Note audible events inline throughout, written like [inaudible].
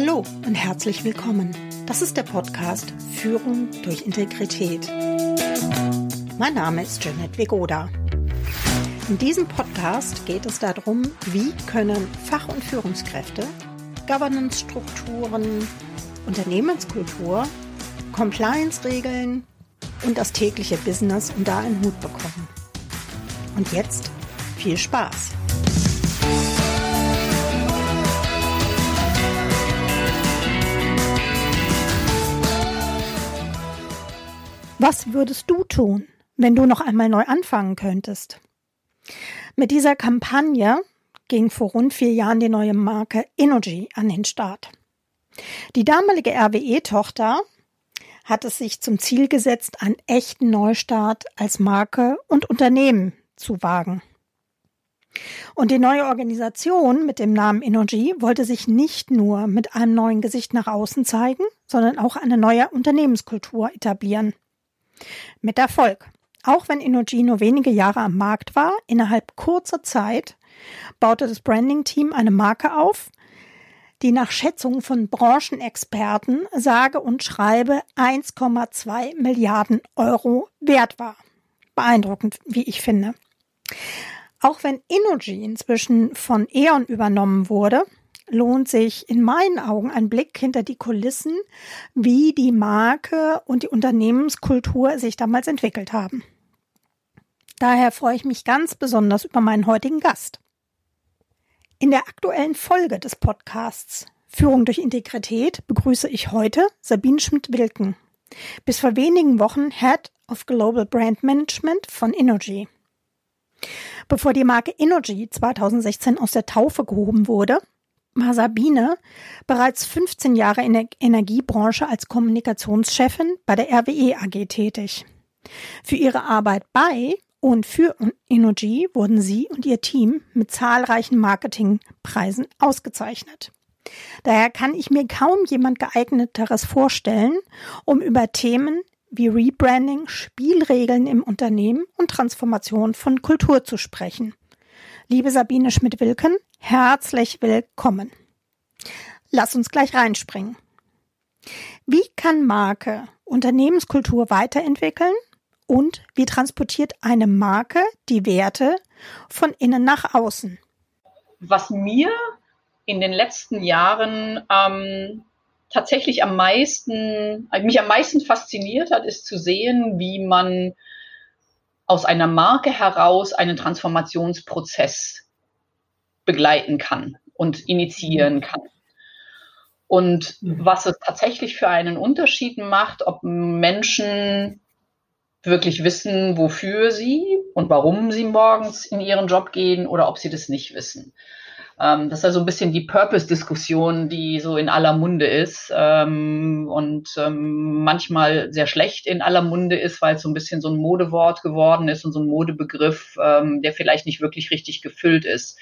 Hallo und herzlich willkommen. Das ist der Podcast Führung durch Integrität. Mein Name ist Janet Vegoda. In diesem Podcast geht es darum, wie können Fach- und Führungskräfte Governance-Strukturen, Unternehmenskultur, Compliance-Regeln und das tägliche Business unter einen Hut bekommen. Und jetzt viel Spaß! Was würdest du tun, wenn du noch einmal neu anfangen könntest? Mit dieser Kampagne ging vor rund vier Jahren die neue Marke Energy an den Start. Die damalige RWE-Tochter hat es sich zum Ziel gesetzt, einen echten Neustart als Marke und Unternehmen zu wagen. Und die neue Organisation mit dem Namen Energy wollte sich nicht nur mit einem neuen Gesicht nach außen zeigen, sondern auch eine neue Unternehmenskultur etablieren. Mit Erfolg. Auch wenn nur wenige Jahre am Markt war, innerhalb kurzer Zeit baute das Branding-Team eine Marke auf, die nach Schätzungen von Branchenexperten sage und schreibe 1,2 Milliarden Euro wert war. Beeindruckend, wie ich finde. Auch wenn Energy inzwischen von E.ON übernommen wurde, lohnt sich in meinen Augen ein Blick hinter die Kulissen, wie die Marke und die Unternehmenskultur sich damals entwickelt haben. Daher freue ich mich ganz besonders über meinen heutigen Gast. In der aktuellen Folge des Podcasts Führung durch Integrität begrüße ich heute Sabine Schmidt-Wilken, bis vor wenigen Wochen Head of Global Brand Management von Energy. Bevor die Marke Energy 2016 aus der Taufe gehoben wurde, war Sabine bereits 15 Jahre in der Energiebranche als Kommunikationschefin bei der RWE AG tätig. Für ihre Arbeit bei und für Energy wurden sie und ihr Team mit zahlreichen Marketingpreisen ausgezeichnet. Daher kann ich mir kaum jemand geeigneteres vorstellen, um über Themen wie Rebranding, Spielregeln im Unternehmen und Transformation von Kultur zu sprechen. Liebe Sabine Schmidt-Wilken, herzlich willkommen. Lass uns gleich reinspringen. Wie kann Marke Unternehmenskultur weiterentwickeln und wie transportiert eine Marke die Werte von innen nach außen? Was mir in den letzten Jahren ähm, tatsächlich am meisten, mich am meisten fasziniert hat, ist zu sehen, wie man aus einer Marke heraus einen Transformationsprozess begleiten kann und initiieren mhm. kann. Und mhm. was es tatsächlich für einen Unterschied macht, ob Menschen wirklich wissen, wofür sie und warum sie morgens in ihren Job gehen oder ob sie das nicht wissen. Ähm, das ist ja so ein bisschen die Purpose-Diskussion, die so in aller Munde ist ähm, und ähm, manchmal sehr schlecht in aller Munde ist, weil es so ein bisschen so ein Modewort geworden ist und so ein Modebegriff, ähm, der vielleicht nicht wirklich richtig gefüllt ist.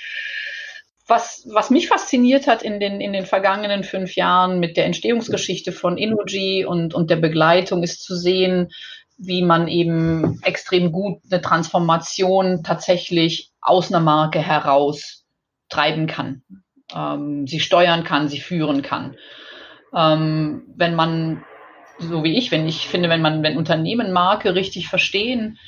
Was, was mich fasziniert hat in den, in den vergangenen fünf Jahren mit der Entstehungsgeschichte von Energy und, und der Begleitung ist zu sehen, wie man eben extrem gut eine Transformation tatsächlich aus einer Marke heraus treiben kann, ähm, sie steuern kann, sie führen kann. Ähm, wenn man, so wie ich, wenn ich finde, wenn man, wenn Unternehmen Marke richtig verstehen,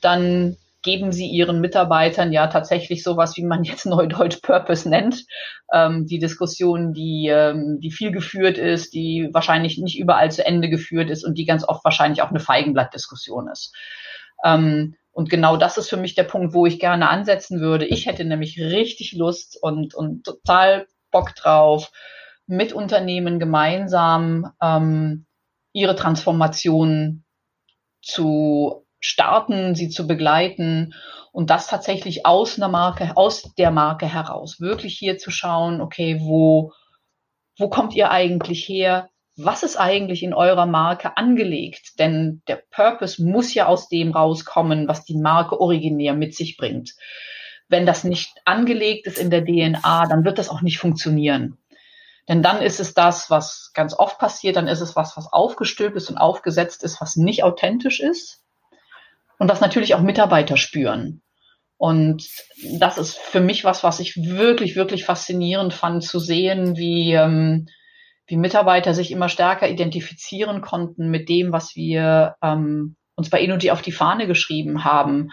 dann geben sie ihren Mitarbeitern ja tatsächlich sowas, wie man jetzt [laughs] Neudeutsch Purpose nennt. Ähm, die Diskussion, die, ähm, die viel geführt ist, die wahrscheinlich nicht überall zu Ende geführt ist und die ganz oft wahrscheinlich auch eine Feigenblattdiskussion ist. Ähm, und genau das ist für mich der Punkt, wo ich gerne ansetzen würde. Ich hätte nämlich richtig Lust und, und total Bock drauf, mit Unternehmen gemeinsam ähm, ihre Transformation zu starten, sie zu begleiten und das tatsächlich aus einer Marke, aus der Marke heraus. Wirklich hier zu schauen, okay, wo, wo kommt ihr eigentlich her? was ist eigentlich in eurer Marke angelegt? Denn der Purpose muss ja aus dem rauskommen, was die Marke originär mit sich bringt. Wenn das nicht angelegt ist in der DNA, dann wird das auch nicht funktionieren. Denn dann ist es das, was ganz oft passiert, dann ist es was, was aufgestülpt ist und aufgesetzt ist, was nicht authentisch ist und was natürlich auch Mitarbeiter spüren. Und das ist für mich was, was ich wirklich, wirklich faszinierend fand zu sehen, wie ähm, wie Mitarbeiter sich immer stärker identifizieren konnten mit dem, was wir ähm, uns bei Energy auf die Fahne geschrieben haben,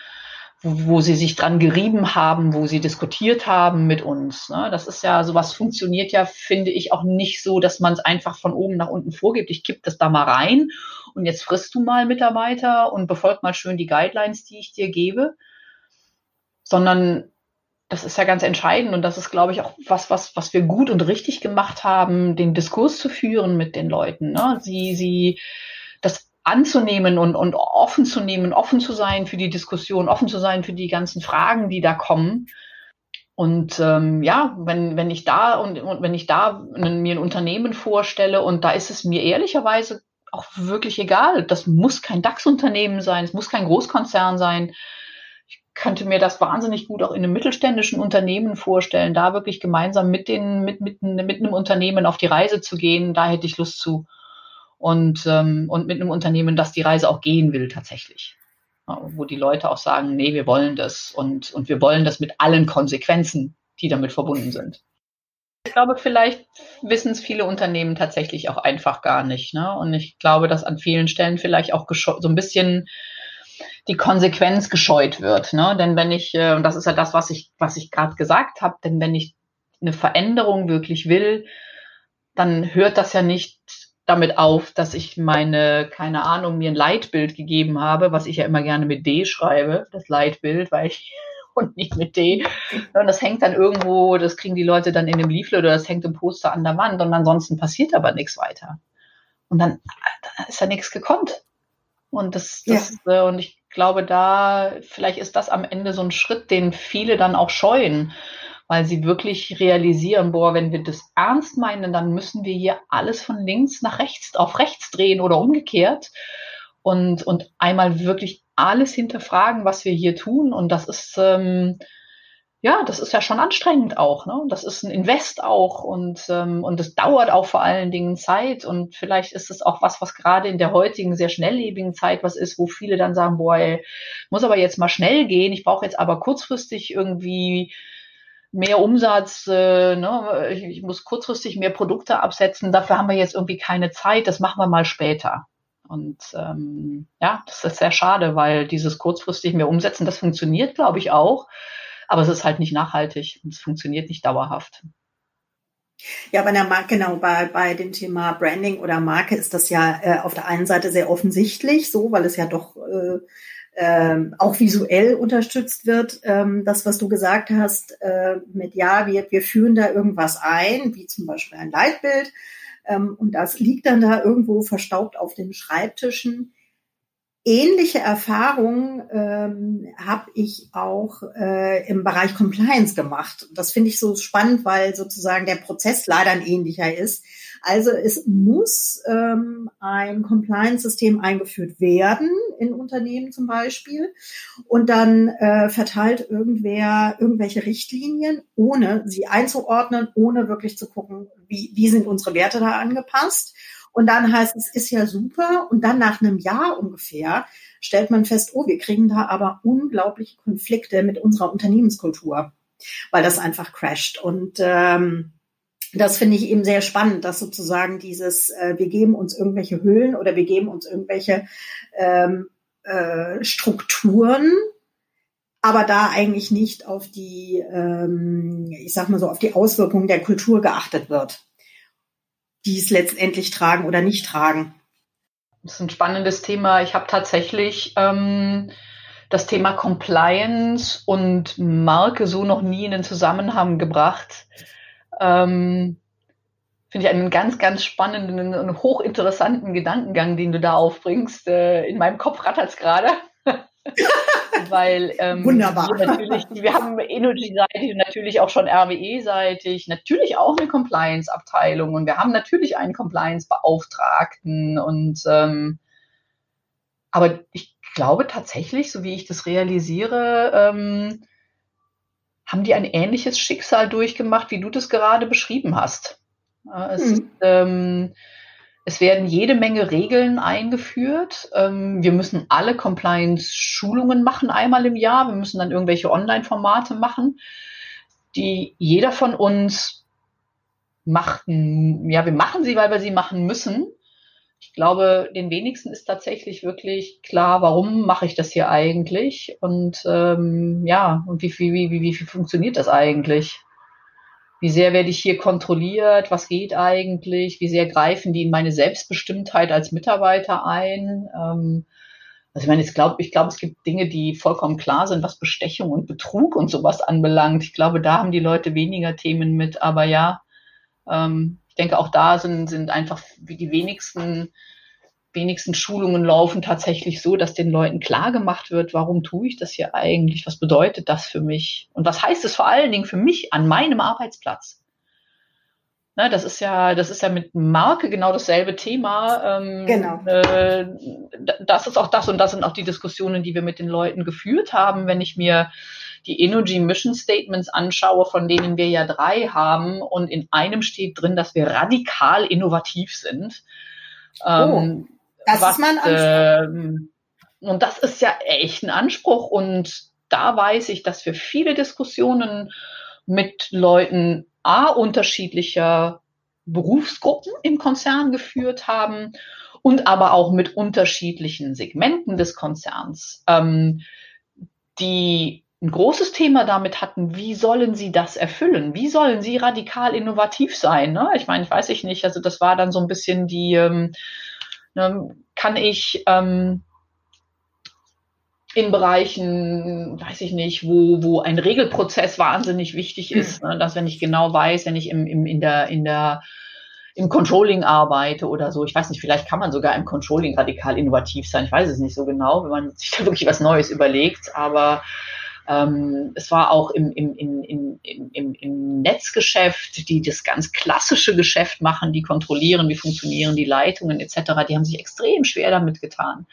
wo, sie sich dran gerieben haben, wo sie diskutiert haben mit uns. Ne? Das ist ja, sowas funktioniert ja, finde ich, auch nicht so, dass man es einfach von oben nach unten vorgibt. Ich kipp das da mal rein und jetzt frisst du mal Mitarbeiter und befolgt mal schön die Guidelines, die ich dir gebe, sondern das ist ja ganz entscheidend und das ist, glaube ich, auch was, was, was wir gut und richtig gemacht haben, den Diskurs zu führen mit den Leuten. Ne? Sie, sie, das anzunehmen und, und offen zu nehmen, offen zu sein für die Diskussion, offen zu sein für die ganzen Fragen, die da kommen. Und ähm, ja, wenn, wenn ich da und, und wenn ich da mir ein Unternehmen vorstelle und da ist es mir ehrlicherweise auch wirklich egal. Das muss kein DAX-Unternehmen sein, es muss kein Großkonzern sein könnte mir das wahnsinnig gut auch in einem mittelständischen Unternehmen vorstellen, da wirklich gemeinsam mit den, mit, mit, mit einem Unternehmen auf die Reise zu gehen. Da hätte ich Lust zu. Und, ähm, und mit einem Unternehmen, das die Reise auch gehen will, tatsächlich. Ja, wo die Leute auch sagen, nee, wir wollen das und, und wir wollen das mit allen Konsequenzen, die damit verbunden sind. Ich glaube, vielleicht wissen es viele Unternehmen tatsächlich auch einfach gar nicht. Ne? Und ich glaube, dass an vielen Stellen vielleicht auch so ein bisschen die Konsequenz gescheut wird. Ne? Denn wenn ich, äh, und das ist ja das, was ich, was ich gerade gesagt habe, denn wenn ich eine Veränderung wirklich will, dann hört das ja nicht damit auf, dass ich meine, keine Ahnung, mir ein Leitbild gegeben habe, was ich ja immer gerne mit D schreibe, das Leitbild, weil ich [laughs] und nicht mit D. Und das hängt dann irgendwo, das kriegen die Leute dann in dem Leaflet oder das hängt im Poster an der Wand und ansonsten passiert aber nichts weiter. Und dann, dann ist ja nichts gekonnt. Und das, das ja. Äh, und ich glaube, da vielleicht ist das am Ende so ein Schritt, den viele dann auch scheuen, weil sie wirklich realisieren, boah, wenn wir das ernst meinen, dann müssen wir hier alles von links nach rechts auf rechts drehen oder umgekehrt und und einmal wirklich alles hinterfragen, was wir hier tun. Und das ist ähm, ja, das ist ja schon anstrengend auch, ne? Das ist ein Invest auch und ähm, und es dauert auch vor allen Dingen Zeit und vielleicht ist es auch was, was gerade in der heutigen sehr schnelllebigen Zeit was ist, wo viele dann sagen, boah, ey, muss aber jetzt mal schnell gehen, ich brauche jetzt aber kurzfristig irgendwie mehr Umsatz, äh, ne? ich, ich muss kurzfristig mehr Produkte absetzen, dafür haben wir jetzt irgendwie keine Zeit, das machen wir mal später. Und ähm, ja, das ist sehr schade, weil dieses kurzfristig mehr umsetzen, das funktioniert, glaube ich, auch aber es ist halt nicht nachhaltig und es funktioniert nicht dauerhaft. Ja, bei der Marke, genau, bei, bei dem Thema Branding oder Marke ist das ja äh, auf der einen Seite sehr offensichtlich, so, weil es ja doch äh, äh, auch visuell unterstützt wird. Ähm, das, was du gesagt hast, äh, mit ja, wir, wir führen da irgendwas ein, wie zum Beispiel ein Leitbild, ähm, und das liegt dann da irgendwo verstaubt auf den Schreibtischen ähnliche Erfahrungen ähm, habe ich auch äh, im Bereich Compliance gemacht. Das finde ich so spannend, weil sozusagen der Prozess leider ein ähnlicher ist. Also es muss ähm, ein Compliance-System eingeführt werden in Unternehmen zum Beispiel und dann äh, verteilt irgendwer irgendwelche Richtlinien, ohne sie einzuordnen, ohne wirklich zu gucken, wie, wie sind unsere Werte da angepasst. Und dann heißt es, ist ja super. Und dann nach einem Jahr ungefähr stellt man fest, oh, wir kriegen da aber unglaubliche Konflikte mit unserer Unternehmenskultur, weil das einfach crasht. Und ähm, das finde ich eben sehr spannend, dass sozusagen dieses, äh, wir geben uns irgendwelche Hüllen oder wir geben uns irgendwelche ähm, äh, Strukturen, aber da eigentlich nicht auf die, ähm, ich sag mal so, auf die Auswirkungen der Kultur geachtet wird die es letztendlich tragen oder nicht tragen. Das ist ein spannendes Thema. Ich habe tatsächlich ähm, das Thema Compliance und Marke so noch nie in den Zusammenhang gebracht. Ähm, Finde ich einen ganz, ganz spannenden und hochinteressanten Gedankengang, den du da aufbringst. Äh, in meinem Kopf rattert es gerade. [laughs] weil ähm, Wunderbar. Wir, natürlich, wir haben Energy-seitig und natürlich auch schon RWE-seitig, natürlich auch eine Compliance-Abteilung und wir haben natürlich einen Compliance-Beauftragten und ähm, aber ich glaube tatsächlich, so wie ich das realisiere, ähm, haben die ein ähnliches Schicksal durchgemacht, wie du das gerade beschrieben hast. Es hm. ist, ähm, es werden jede Menge Regeln eingeführt. Ähm, wir müssen alle Compliance-Schulungen machen einmal im Jahr. Wir müssen dann irgendwelche Online-Formate machen, die jeder von uns machten, ja, wir machen sie, weil wir sie machen müssen. Ich glaube, den wenigsten ist tatsächlich wirklich klar, warum mache ich das hier eigentlich und ähm, ja, und wie, wie, wie, wie, wie funktioniert das eigentlich? Wie sehr werde ich hier kontrolliert? Was geht eigentlich? Wie sehr greifen die in meine Selbstbestimmtheit als Mitarbeiter ein? Ähm, also ich meine, ich glaube, ich glaube, es gibt Dinge, die vollkommen klar sind, was Bestechung und Betrug und sowas anbelangt. Ich glaube, da haben die Leute weniger Themen mit. Aber ja, ähm, denke, auch da sind, sind einfach wie die wenigsten wenigsten Schulungen laufen tatsächlich so, dass den Leuten klar gemacht wird, warum tue ich das hier eigentlich? Was bedeutet das für mich? Und was heißt es vor allen Dingen für mich an meinem Arbeitsplatz? Ne, das ist ja, das ist ja mit Marke genau dasselbe Thema. Ähm, genau. Äh, das ist auch das und das sind auch die Diskussionen, die wir mit den Leuten geführt haben. Wenn ich mir die Energy Mission Statements anschaue, von denen wir ja drei haben und in einem steht drin, dass wir radikal innovativ sind. Ähm, oh. Das was, ist mein Anspruch. Äh, und das ist ja echt ein Anspruch. Und da weiß ich, dass wir viele Diskussionen mit Leuten A, unterschiedlicher Berufsgruppen im Konzern geführt haben und aber auch mit unterschiedlichen Segmenten des Konzerns, ähm, die ein großes Thema damit hatten, wie sollen sie das erfüllen? Wie sollen sie radikal innovativ sein? Ne? Ich meine, ich weiß ich nicht, also das war dann so ein bisschen die, ähm, ne, kann ich ähm, in Bereichen, weiß ich nicht, wo, wo ein Regelprozess wahnsinnig wichtig ist, mhm. ne, dass wenn ich genau weiß, wenn ich im, im, in der, in der, im Controlling arbeite oder so, ich weiß nicht, vielleicht kann man sogar im Controlling radikal innovativ sein, ich weiß es nicht so genau, wenn man sich da wirklich was Neues überlegt, aber ähm, es war auch im, im, im, im, im, Netzgeschäft, die das ganz klassische Geschäft machen, die kontrollieren, wie funktionieren die Leitungen etc., die haben sich extrem schwer damit getan.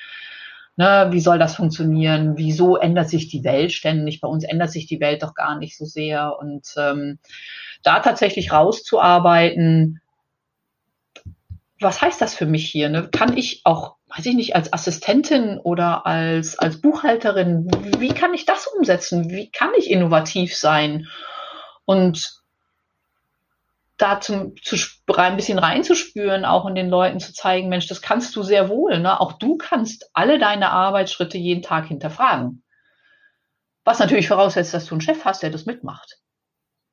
Ne, wie soll das funktionieren? Wieso ändert sich die Welt ständig? Bei uns ändert sich die Welt doch gar nicht so sehr. Und ähm, da tatsächlich rauszuarbeiten, was heißt das für mich hier? Ne? Kann ich auch weiß ich nicht, als Assistentin oder als, als Buchhalterin, wie kann ich das umsetzen? Wie kann ich innovativ sein? Und da zum, zu, ein bisschen reinzuspüren, auch in den Leuten zu zeigen, Mensch, das kannst du sehr wohl. Ne? Auch du kannst alle deine Arbeitsschritte jeden Tag hinterfragen. Was natürlich voraussetzt, dass du einen Chef hast, der das mitmacht.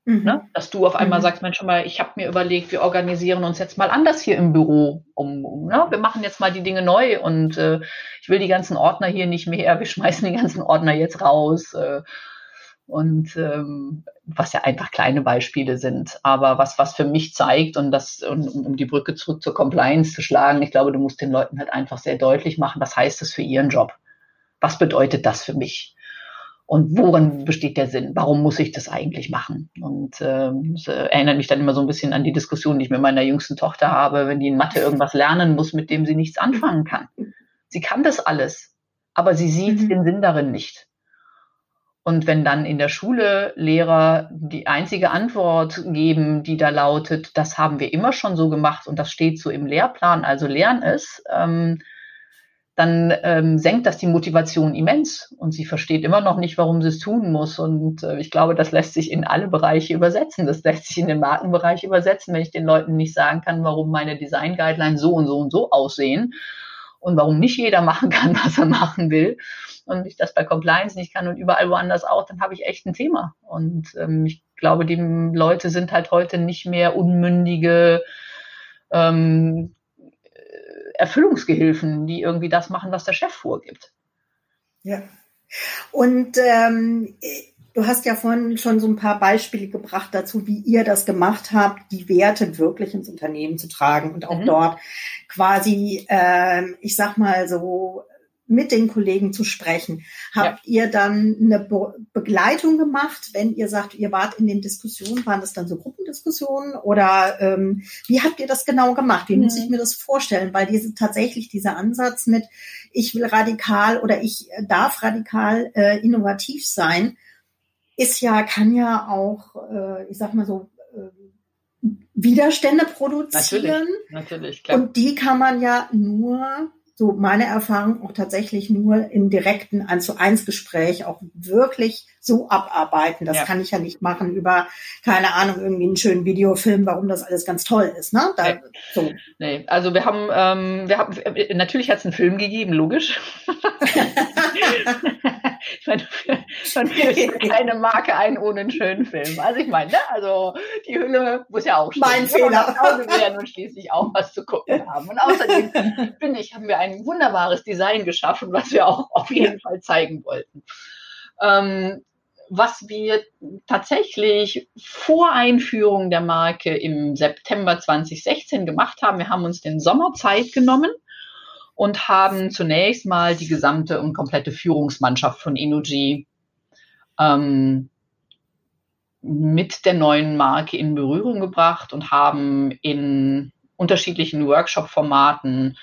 Mhm. Ne? Dass du auf einmal mhm. sagst, Mensch, schon mal, ich habe mir überlegt, wir organisieren uns jetzt mal anders hier im Büro. Um, um ne? Wir machen jetzt mal die Dinge neu und äh, ich will die ganzen Ordner hier nicht mehr, wir schmeißen die ganzen Ordner jetzt raus. Äh, und ähm, was ja einfach kleine Beispiele sind, aber was, was für mich zeigt und das, um, um die Brücke zurück zur Compliance zu schlagen, ich glaube, du musst den Leuten halt einfach sehr deutlich machen, was heißt das für ihren Job? Was bedeutet das für mich? Und worin besteht der Sinn? Warum muss ich das eigentlich machen? Und äh, das erinnert mich dann immer so ein bisschen an die Diskussion, die ich mit meiner jüngsten Tochter habe, wenn die in Mathe irgendwas lernen muss, mit dem sie nichts anfangen kann. Sie kann das alles, aber sie sieht mhm. den Sinn darin nicht. Und wenn dann in der Schule Lehrer die einzige Antwort geben, die da lautet, das haben wir immer schon so gemacht und das steht so im Lehrplan, also lern es, ähm, dann ähm, senkt das die Motivation immens und sie versteht immer noch nicht, warum sie es tun muss. Und äh, ich glaube, das lässt sich in alle Bereiche übersetzen. Das lässt sich in den Markenbereich übersetzen, wenn ich den Leuten nicht sagen kann, warum meine Design Guidelines so und so und so aussehen und warum nicht jeder machen kann, [laughs] was er machen will und ich das bei Compliance nicht kann und überall woanders auch, dann habe ich echt ein Thema. Und ähm, ich glaube, die Leute sind halt heute nicht mehr unmündige ähm, Erfüllungsgehilfen, die irgendwie das machen, was der Chef vorgibt. Ja. Und ähm, du hast ja vorhin schon so ein paar Beispiele gebracht dazu, wie ihr das gemacht habt, die Werte wirklich ins Unternehmen zu tragen und auch mhm. dort quasi, ähm, ich sag mal so, mit den Kollegen zu sprechen. Habt ja. ihr dann eine Be Begleitung gemacht, wenn ihr sagt, ihr wart in den Diskussionen, waren das dann so Gruppendiskussionen oder ähm, wie habt ihr das genau gemacht? Wie mhm. muss ich mir das vorstellen? Weil diese tatsächlich dieser Ansatz mit ich will radikal oder ich darf radikal äh, innovativ sein, ist ja, kann ja auch, äh, ich sag mal so, äh, Widerstände produzieren. Natürlich, natürlich, klar. Und die kann man ja nur so meine Erfahrung auch tatsächlich nur im direkten 1 zu 1 Gespräch auch wirklich so abarbeiten. Das ja. kann ich ja nicht machen über, keine Ahnung, irgendwie einen schönen Videofilm, warum das alles ganz toll ist. Ne? Da, nee. So. nee, also wir haben, ähm, wir haben, natürlich hat es einen Film gegeben, logisch. [laughs] [laughs] ich meine, man führt keine Marke ein ohne einen schönen Film. Also ich meine, ne? also die Hülle muss ja auch stehen. Mein Fehler. Wir werden und schließlich auch was zu gucken [laughs] haben. Und außerdem, finde ich, haben wir ein wunderbares Design geschaffen, was wir auch auf jeden Fall zeigen wollten. Ähm, was wir tatsächlich vor Einführung der Marke im September 2016 gemacht haben, wir haben uns den Sommer Zeit genommen und haben zunächst mal die gesamte und komplette Führungsmannschaft von Energy ähm, mit der neuen Marke in Berührung gebracht und haben in unterschiedlichen Workshop-Formaten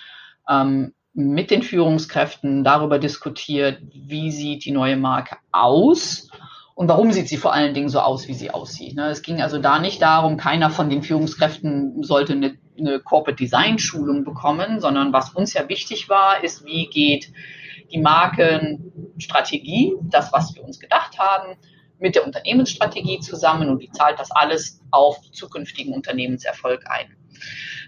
ähm, mit den Führungskräften darüber diskutiert, wie sieht die neue Marke aus und warum sieht sie vor allen Dingen so aus, wie sie aussieht. Ne? Es ging also da nicht darum, keiner von den Führungskräften sollte eine, eine Corporate Design Schulung bekommen, sondern was uns ja wichtig war, ist, wie geht die Markenstrategie, das, was wir uns gedacht haben, mit der Unternehmensstrategie zusammen und wie zahlt das alles auf zukünftigen Unternehmenserfolg ein.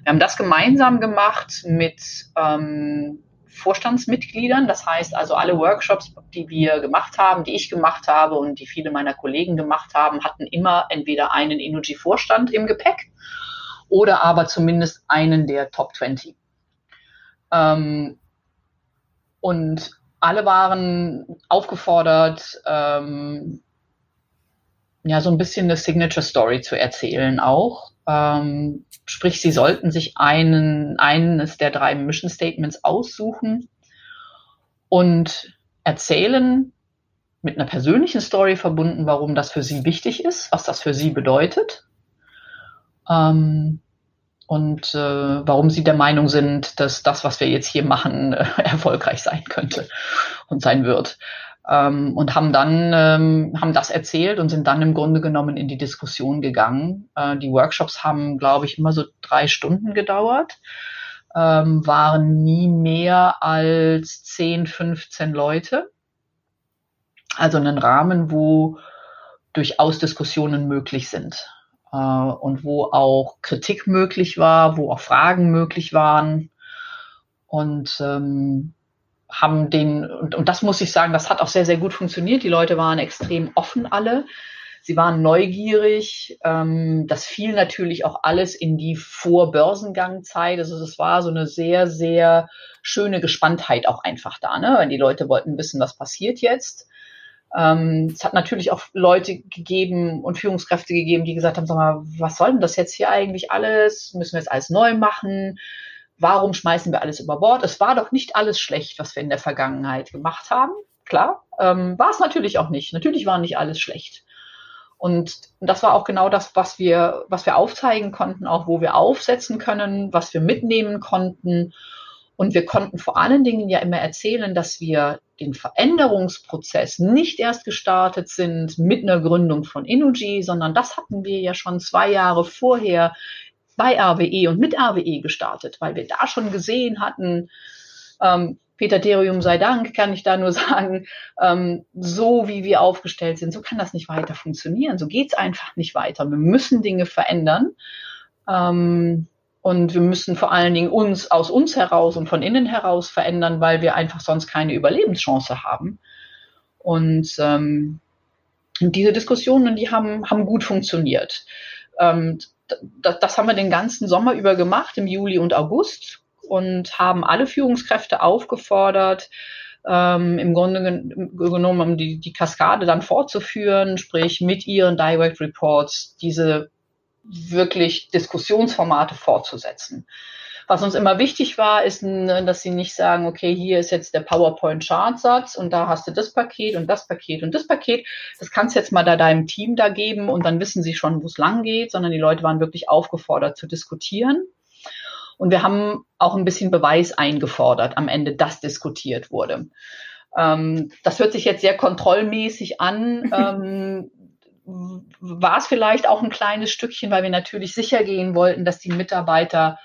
Wir haben das gemeinsam gemacht mit ähm, Vorstandsmitgliedern. Das heißt also, alle Workshops, die wir gemacht haben, die ich gemacht habe und die viele meiner Kollegen gemacht haben, hatten immer entweder einen Energy-Vorstand im Gepäck oder aber zumindest einen der Top 20. Ähm, und alle waren aufgefordert, ähm, ja, so ein bisschen eine Signature Story zu erzählen auch. Ähm, sprich, sie sollten sich einen, eines der drei Mission Statements aussuchen und erzählen, mit einer persönlichen Story verbunden, warum das für sie wichtig ist, was das für sie bedeutet. Ähm, und äh, warum sie der Meinung sind, dass das, was wir jetzt hier machen, äh, [laughs] erfolgreich sein könnte und sein wird ähm, und haben dann ähm, haben das erzählt und sind dann im Grunde genommen in die Diskussion gegangen. Äh, die Workshops haben, glaube ich, immer so drei Stunden gedauert, ähm, waren nie mehr als 10, 15 Leute. Also einen Rahmen, wo durchaus Diskussionen möglich sind äh, und wo auch Kritik möglich war, wo auch Fragen möglich waren. Und ähm, haben den, und, und das muss ich sagen, das hat auch sehr, sehr gut funktioniert. Die Leute waren extrem offen alle. Sie waren neugierig. Ähm, das fiel natürlich auch alles in die Vorbörsengangzeit. Also es war so eine sehr, sehr schöne Gespanntheit auch einfach da, ne? Weil die Leute wollten wissen, was passiert jetzt. Ähm, es hat natürlich auch Leute gegeben und Führungskräfte gegeben, die gesagt haben, sag mal, was soll denn das jetzt hier eigentlich alles? Müssen wir jetzt alles neu machen? warum schmeißen wir alles über Bord? Es war doch nicht alles schlecht, was wir in der Vergangenheit gemacht haben. Klar, ähm, war es natürlich auch nicht. Natürlich war nicht alles schlecht. Und das war auch genau das, was wir, was wir aufzeigen konnten, auch wo wir aufsetzen können, was wir mitnehmen konnten. Und wir konnten vor allen Dingen ja immer erzählen, dass wir den Veränderungsprozess nicht erst gestartet sind mit einer Gründung von Energy, sondern das hatten wir ja schon zwei Jahre vorher bei RWE und mit RWE gestartet, weil wir da schon gesehen hatten, ähm, Peter Derium sei Dank, kann ich da nur [laughs] sagen, ähm, so wie wir aufgestellt sind, so kann das nicht weiter funktionieren. So geht's einfach nicht weiter. Wir müssen Dinge verändern. Ähm, und wir müssen vor allen Dingen uns aus uns heraus und von innen heraus verändern, weil wir einfach sonst keine Überlebenschance haben. Und ähm, diese Diskussionen, die haben, haben gut funktioniert. Ähm, das, das haben wir den ganzen Sommer über gemacht, im Juli und August, und haben alle Führungskräfte aufgefordert, ähm, im Grunde genommen um die, die Kaskade dann fortzuführen, sprich mit ihren Direct Reports diese wirklich Diskussionsformate fortzusetzen. Was uns immer wichtig war, ist, dass sie nicht sagen, okay, hier ist jetzt der PowerPoint-Chartsatz und da hast du das Paket und das Paket und das Paket. Das kannst du jetzt mal da deinem Team da geben und dann wissen sie schon, wo es lang geht, sondern die Leute waren wirklich aufgefordert zu diskutieren. Und wir haben auch ein bisschen Beweis eingefordert am Ende, dass diskutiert wurde. Ähm, das hört sich jetzt sehr kontrollmäßig an. [laughs] ähm, war es vielleicht auch ein kleines Stückchen, weil wir natürlich sicher gehen wollten, dass die Mitarbeiter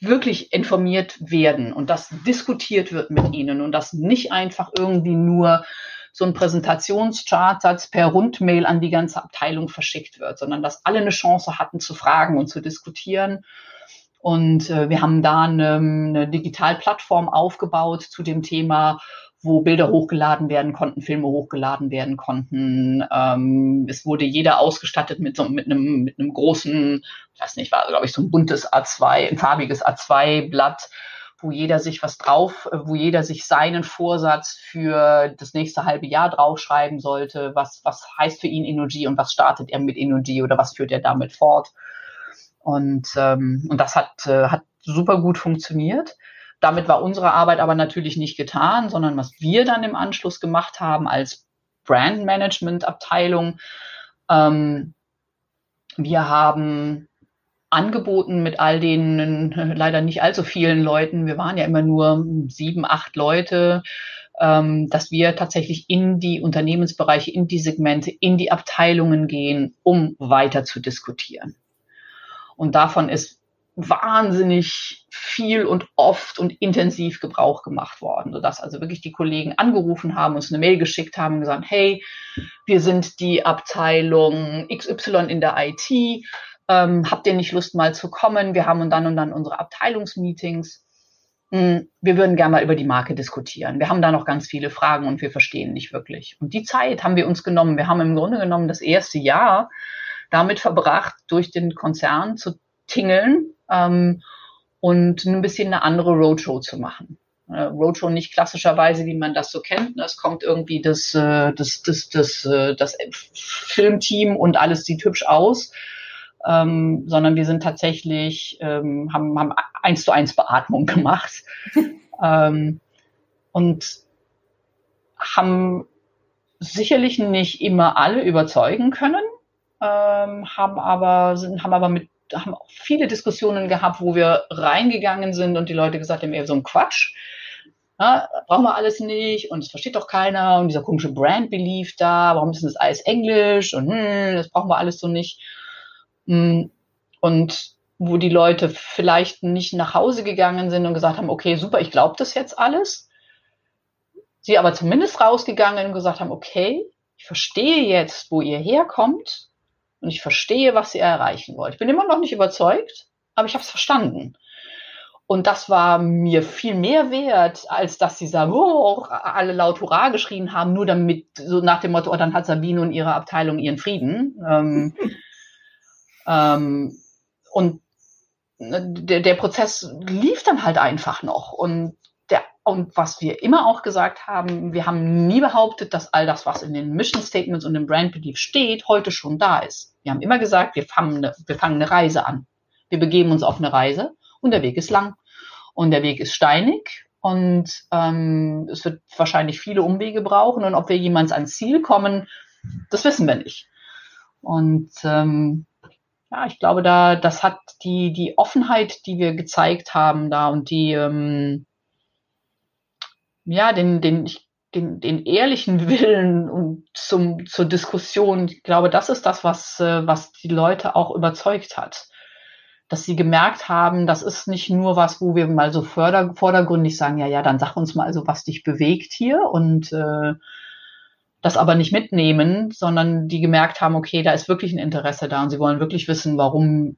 wirklich informiert werden und dass diskutiert wird mit ihnen und dass nicht einfach irgendwie nur so ein Präsentationschartsatz per Rundmail an die ganze Abteilung verschickt wird, sondern dass alle eine Chance hatten zu fragen und zu diskutieren. Und äh, wir haben da eine, eine Digitalplattform aufgebaut zu dem Thema, wo Bilder hochgeladen werden konnten, Filme hochgeladen werden konnten. Ähm, es wurde jeder ausgestattet mit so mit einem mit einem großen, ich weiß nicht, war glaube ich so ein buntes A2, ein farbiges A2-Blatt, wo jeder sich was drauf, wo jeder sich seinen Vorsatz für das nächste halbe Jahr draufschreiben sollte. Was was heißt für ihn Energy und was startet er mit Energy oder was führt er damit fort? Und ähm, und das hat äh, hat super gut funktioniert. Damit war unsere Arbeit aber natürlich nicht getan, sondern was wir dann im Anschluss gemacht haben als Brandmanagement-Abteilung, ähm, wir haben angeboten mit all den leider nicht allzu vielen Leuten, wir waren ja immer nur sieben, acht Leute, ähm, dass wir tatsächlich in die Unternehmensbereiche, in die Segmente, in die Abteilungen gehen, um weiter zu diskutieren. Und davon ist wahnsinnig viel und oft und intensiv Gebrauch gemacht worden, sodass also wirklich die Kollegen angerufen haben, uns eine Mail geschickt haben, gesagt, hey, wir sind die Abteilung XY in der IT, ähm, habt ihr nicht Lust mal zu kommen? Wir haben und dann und dann unsere Abteilungsmeetings. Hm, wir würden gerne mal über die Marke diskutieren. Wir haben da noch ganz viele Fragen und wir verstehen nicht wirklich. Und die Zeit haben wir uns genommen. Wir haben im Grunde genommen das erste Jahr damit verbracht, durch den Konzern zu tingeln ähm, und ein bisschen eine andere Roadshow zu machen. Äh, Roadshow nicht klassischerweise, wie man das so kennt. Es kommt irgendwie das, äh, das, das, das, äh, das Filmteam und alles sieht hübsch aus. Ähm, sondern wir sind tatsächlich, ähm, haben, haben eins zu eins Beatmung gemacht [laughs] ähm, und haben sicherlich nicht immer alle überzeugen können, ähm, haben aber sind, haben aber mit haben auch viele Diskussionen gehabt, wo wir reingegangen sind und die Leute gesagt haben, ey, so ein Quatsch. Ja, brauchen wir alles nicht und es versteht doch keiner und dieser komische Brand Belief da, warum ist das alles Englisch und hm, das brauchen wir alles so nicht. Hm, und wo die Leute vielleicht nicht nach Hause gegangen sind und gesagt haben, okay, super, ich glaube das jetzt alles. Sie aber zumindest rausgegangen und gesagt haben, okay, ich verstehe jetzt, wo ihr herkommt und ich verstehe, was ihr erreichen wollt. Ich bin immer noch nicht überzeugt, aber ich habe es verstanden. Und das war mir viel mehr wert, als dass sie sagen, oh, alle laut Hurra geschrien haben, nur damit, so nach dem Motto, oh, dann hat Sabine und ihre Abteilung ihren Frieden. ähm, [laughs] ähm, und ne, der, der Prozess lief dann halt einfach noch. Und und was wir immer auch gesagt haben, wir haben nie behauptet, dass all das, was in den Mission Statements und im Brand Belief steht, heute schon da ist. Wir haben immer gesagt, wir fangen, eine, wir fangen eine Reise an. Wir begeben uns auf eine Reise und der Weg ist lang und der Weg ist steinig und ähm, es wird wahrscheinlich viele Umwege brauchen und ob wir jemals ans Ziel kommen, das wissen wir nicht. Und ähm, ja, ich glaube, da das hat die die Offenheit, die wir gezeigt haben da und die ähm, ja, den, den, den, den ehrlichen Willen und zum, zur Diskussion, ich glaube, das ist das, was, äh, was die Leute auch überzeugt hat. Dass sie gemerkt haben, das ist nicht nur was, wo wir mal so förder, vordergründig sagen, ja, ja, dann sag uns mal so, was dich bewegt hier und äh, das aber nicht mitnehmen, sondern die gemerkt haben, okay, da ist wirklich ein Interesse da und sie wollen wirklich wissen, warum,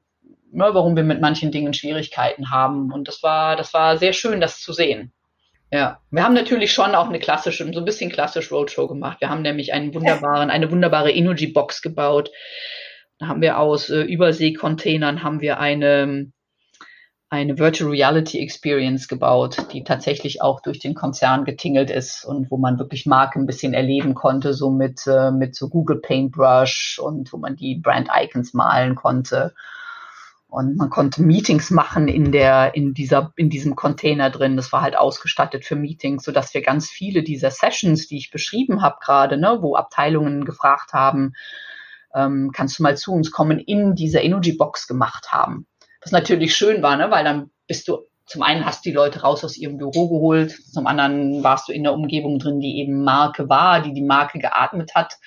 ne, warum wir mit manchen Dingen Schwierigkeiten haben. Und das war, das war sehr schön, das zu sehen. Ja, wir haben natürlich schon auch eine klassische, so ein bisschen klassisch Roadshow gemacht. Wir haben nämlich einen wunderbaren, eine wunderbare Energy Box gebaut. Da haben wir aus äh, Überseekontainern haben wir eine, eine Virtual Reality Experience gebaut, die tatsächlich auch durch den Konzern getingelt ist und wo man wirklich Marken ein bisschen erleben konnte, so mit, äh, mit so Google Paintbrush und wo man die Brand Icons malen konnte und man konnte Meetings machen in der, in dieser, in diesem Container drin. Das war halt ausgestattet für Meetings, so dass wir ganz viele dieser Sessions, die ich beschrieben habe gerade, ne, wo Abteilungen gefragt haben, ähm, kannst du mal zu uns kommen, in dieser Energy Box gemacht haben. Was natürlich schön war, ne, weil dann bist du zum einen hast die Leute raus aus ihrem Büro geholt, zum anderen warst du in der Umgebung drin, die eben Marke war, die die Marke geatmet hat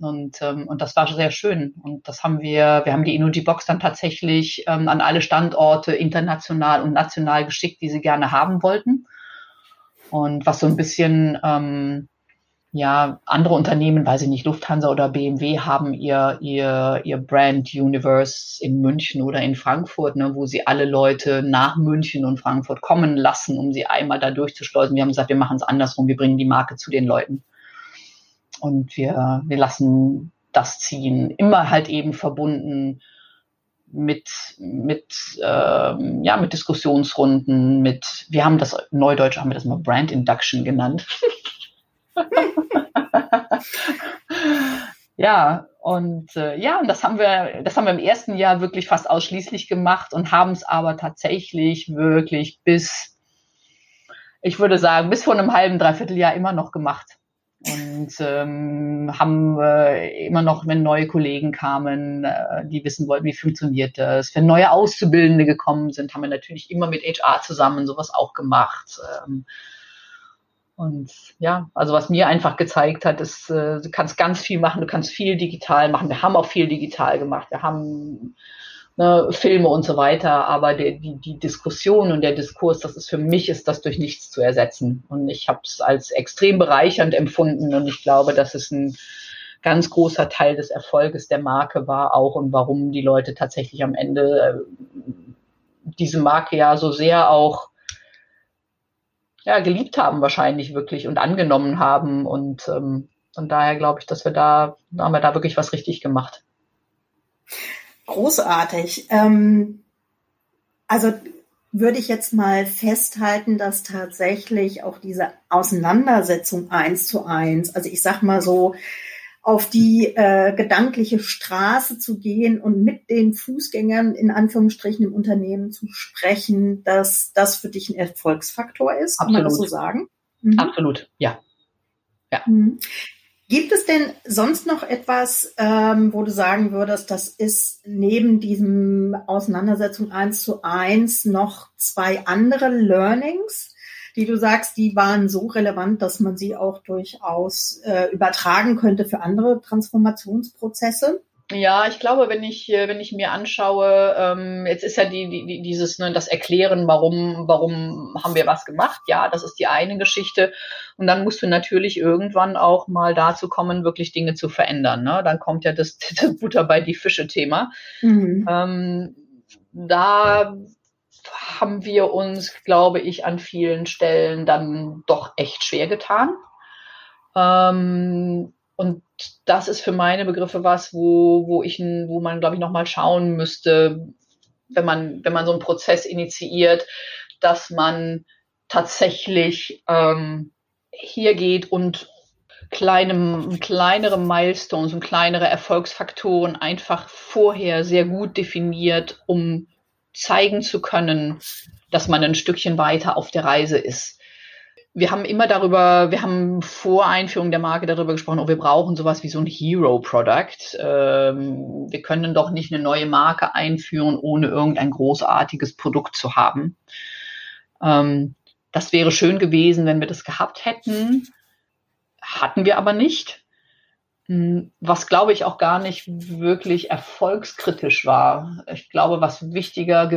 Und, ähm, und das war sehr schön. Und das haben wir, wir haben die Energy Box dann tatsächlich ähm, an alle Standorte international und national geschickt, die sie gerne haben wollten. Und was so ein bisschen, ähm, ja, andere Unternehmen, weiß ich nicht, Lufthansa oder BMW haben ihr, ihr, ihr Brand Universe in München oder in Frankfurt, ne, wo sie alle Leute nach München und Frankfurt kommen lassen, um sie einmal da durchzuschleusen. Wir haben gesagt, wir machen es andersrum, wir bringen die Marke zu den Leuten. Und wir, wir lassen das ziehen. Immer halt eben verbunden mit, mit, ähm, ja, mit Diskussionsrunden, mit, wir haben das, Neudeutsch haben wir das mal Brand Induction genannt. [laughs] ja, und äh, ja, und das haben wir, das haben wir im ersten Jahr wirklich fast ausschließlich gemacht und haben es aber tatsächlich wirklich bis, ich würde sagen, bis vor einem halben, dreiviertel Jahr immer noch gemacht und ähm, haben äh, immer noch, wenn neue Kollegen kamen, äh, die wissen wollten, wie funktioniert das. Wenn neue Auszubildende gekommen sind, haben wir natürlich immer mit HR zusammen sowas auch gemacht. Ähm, und ja, also was mir einfach gezeigt hat, ist, äh, du kannst ganz viel machen, du kannst viel digital machen. Wir haben auch viel digital gemacht. Wir haben ne, Filme und so weiter. Aber die, die, die Diskussion und der Diskurs, das ist für mich, ist das durch nichts zu ersetzen. Und ich habe es als extrem bereichernd empfunden und ich glaube, dass es ein ganz großer Teil des Erfolges der Marke war auch und warum die Leute tatsächlich am Ende äh, diese Marke ja so sehr auch ja, geliebt haben wahrscheinlich wirklich und angenommen haben und ähm, von daher glaube ich, dass wir da, da haben wir da wirklich was richtig gemacht. Großartig. Ähm, also würde ich jetzt mal festhalten, dass tatsächlich auch diese Auseinandersetzung eins zu eins, also ich sag mal so, auf die äh, gedankliche Straße zu gehen und mit den Fußgängern in Anführungsstrichen im Unternehmen zu sprechen, dass das für dich ein Erfolgsfaktor ist, Absolut. kann man das so sagen? Mhm. Absolut, ja. ja. Mhm. Gibt es denn sonst noch etwas, ähm, wo du sagen würdest, das ist neben diesem Auseinandersetzung eins zu eins noch zwei andere Learnings, die du sagst, die waren so relevant, dass man sie auch durchaus äh, übertragen könnte für andere Transformationsprozesse? Ja, ich glaube, wenn ich, äh, wenn ich mir anschaue, ähm, jetzt ist ja die, die, dieses, ne, das Erklären, warum, warum haben wir was gemacht. Ja, das ist die eine Geschichte. Und dann musst du natürlich irgendwann auch mal dazu kommen, wirklich Dinge zu verändern. Ne? Dann kommt ja das, [laughs] das Butter bei die Fische-Thema. Mhm. Ähm, da haben wir uns, glaube ich, an vielen Stellen dann doch echt schwer getan. Ähm, und das ist für meine Begriffe was, wo, wo ich, wo man, glaube ich, nochmal schauen müsste, wenn man, wenn man so einen Prozess initiiert, dass man tatsächlich ähm, hier geht und kleine, kleinere Milestones und kleinere Erfolgsfaktoren einfach vorher sehr gut definiert, um zeigen zu können, dass man ein Stückchen weiter auf der Reise ist wir haben immer darüber, wir haben vor Einführung der Marke darüber gesprochen, oh, wir brauchen sowas wie so ein Hero-Product. Ähm, wir können doch nicht eine neue Marke einführen, ohne irgendein großartiges Produkt zu haben. Ähm, das wäre schön gewesen, wenn wir das gehabt hätten. Hatten wir aber nicht. Hm, was glaube ich auch gar nicht wirklich erfolgskritisch war. Ich glaube, was wichtiger,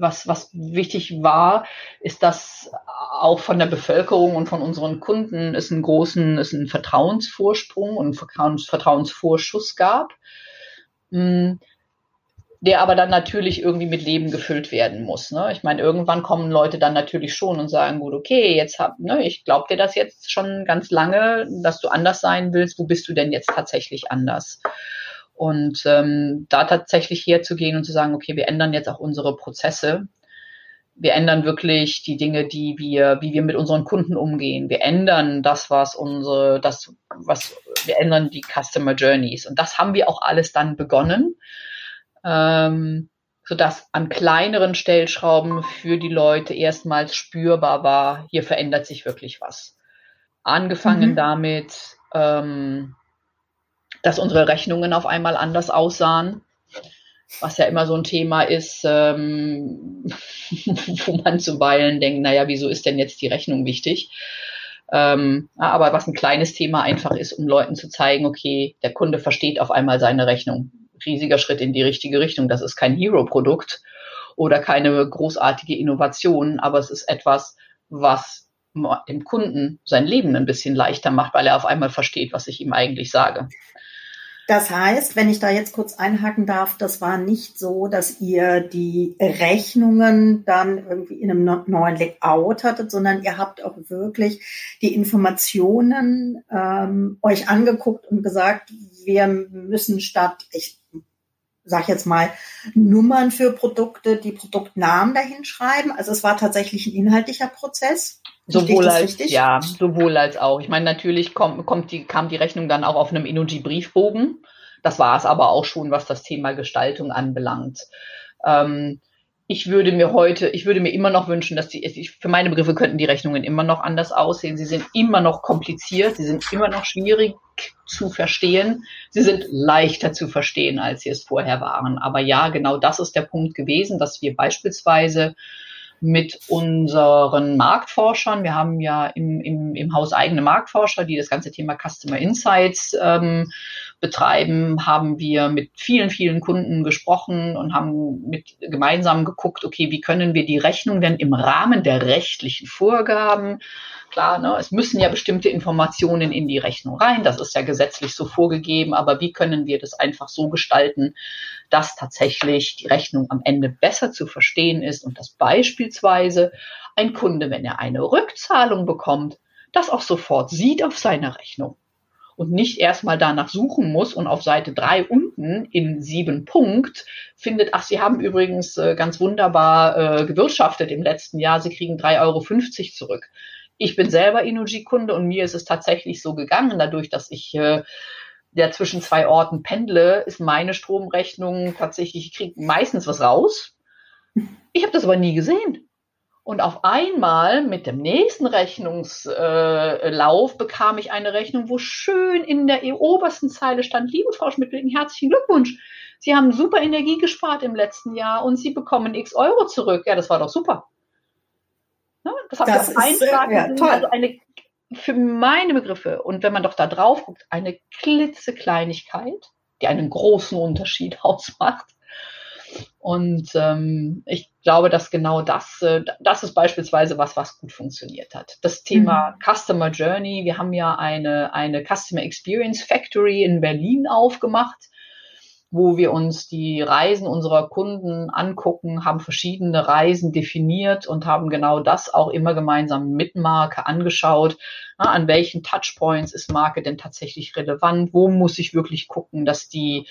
was, was wichtig war, ist, dass auch von der Bevölkerung und von unseren Kunden es einen großen, es einen Vertrauensvorsprung und Vertrauensvorschuss gab. Der aber dann natürlich irgendwie mit Leben gefüllt werden muss. Ne? Ich meine, irgendwann kommen Leute dann natürlich schon und sagen, gut, okay, jetzt hab, ne, ich glaube dir das jetzt schon ganz lange, dass du anders sein willst. Wo bist du denn jetzt tatsächlich anders? Und ähm, da tatsächlich herzugehen und zu sagen, okay, wir ändern jetzt auch unsere Prozesse. Wir ändern wirklich die Dinge, die wir, wie wir mit unseren Kunden umgehen. Wir ändern das, was unsere, das, was, wir ändern die Customer Journeys. Und das haben wir auch alles dann begonnen ähm, sodass an kleineren Stellschrauben für die Leute erstmals spürbar war, hier verändert sich wirklich was. Angefangen mhm. damit, ähm, dass unsere Rechnungen auf einmal anders aussahen, was ja immer so ein Thema ist, ähm, [laughs] wo man zuweilen denkt, naja, wieso ist denn jetzt die Rechnung wichtig? Ähm, aber was ein kleines Thema einfach ist, um Leuten zu zeigen, okay, der Kunde versteht auf einmal seine Rechnung. Riesiger Schritt in die richtige Richtung. Das ist kein Hero-Produkt oder keine großartige Innovation, aber es ist etwas, was dem Kunden sein Leben ein bisschen leichter macht, weil er auf einmal versteht, was ich ihm eigentlich sage. Das heißt, wenn ich da jetzt kurz einhaken darf, das war nicht so, dass ihr die Rechnungen dann irgendwie in einem neuen Layout hattet, sondern ihr habt auch wirklich die Informationen ähm, euch angeguckt und gesagt, wir müssen statt, ich sag jetzt mal, Nummern für Produkte, die Produktnamen dahin schreiben. Also es war tatsächlich ein inhaltlicher Prozess. Sowohl als, richtig? ja, sowohl als auch. Ich meine, natürlich kommt, kommt die, kam die Rechnung dann auch auf einem Emoji-Briefbogen. Das war es aber auch schon, was das Thema Gestaltung anbelangt. Ähm, ich würde mir heute, ich würde mir immer noch wünschen, dass die, für meine Begriffe könnten die Rechnungen immer noch anders aussehen. Sie sind immer noch kompliziert, sie sind immer noch schwierig zu verstehen. Sie sind leichter zu verstehen, als sie es vorher waren. Aber ja, genau das ist der Punkt gewesen, dass wir beispielsweise mit unseren Marktforschern. Wir haben ja im, im, im Haus eigene Marktforscher, die das ganze Thema Customer Insights ähm, betreiben, haben wir mit vielen, vielen Kunden gesprochen und haben mit gemeinsam geguckt, okay, wie können wir die Rechnung denn im Rahmen der rechtlichen Vorgaben Klar, ne, es müssen ja bestimmte Informationen in die Rechnung rein. Das ist ja gesetzlich so vorgegeben. Aber wie können wir das einfach so gestalten, dass tatsächlich die Rechnung am Ende besser zu verstehen ist und dass beispielsweise ein Kunde, wenn er eine Rückzahlung bekommt, das auch sofort sieht auf seiner Rechnung und nicht erstmal danach suchen muss und auf Seite drei unten in sieben Punkt findet, ach, Sie haben übrigens äh, ganz wunderbar äh, gewirtschaftet im letzten Jahr, Sie kriegen 3,50 Euro zurück. Ich bin selber Inuji-Kunde und mir ist es tatsächlich so gegangen, dadurch, dass ich äh, der zwischen zwei Orten pendle, ist meine Stromrechnung tatsächlich, ich kriege meistens was raus. Ich habe das aber nie gesehen. Und auf einmal mit dem nächsten Rechnungslauf äh, bekam ich eine Rechnung, wo schön in der obersten Zeile stand, liebe Frau Schmidt, herzlichen Glückwunsch. Sie haben super Energie gespart im letzten Jahr und Sie bekommen x Euro zurück. Ja, das war doch super. Ne? Das habe ich auf einen ja, toll. Also eine, für meine Begriffe, und wenn man doch da drauf guckt, eine klitzekleinigkeit, die einen großen Unterschied [laughs] ausmacht. Und ähm, ich glaube, dass genau das, äh, das ist beispielsweise was, was gut funktioniert hat. Das Thema mhm. Customer Journey, wir haben ja eine, eine Customer Experience Factory in Berlin aufgemacht wo wir uns die Reisen unserer Kunden angucken, haben verschiedene Reisen definiert und haben genau das auch immer gemeinsam mit Marke angeschaut. Na, an welchen Touchpoints ist Marke denn tatsächlich relevant? Wo muss ich wirklich gucken, dass die,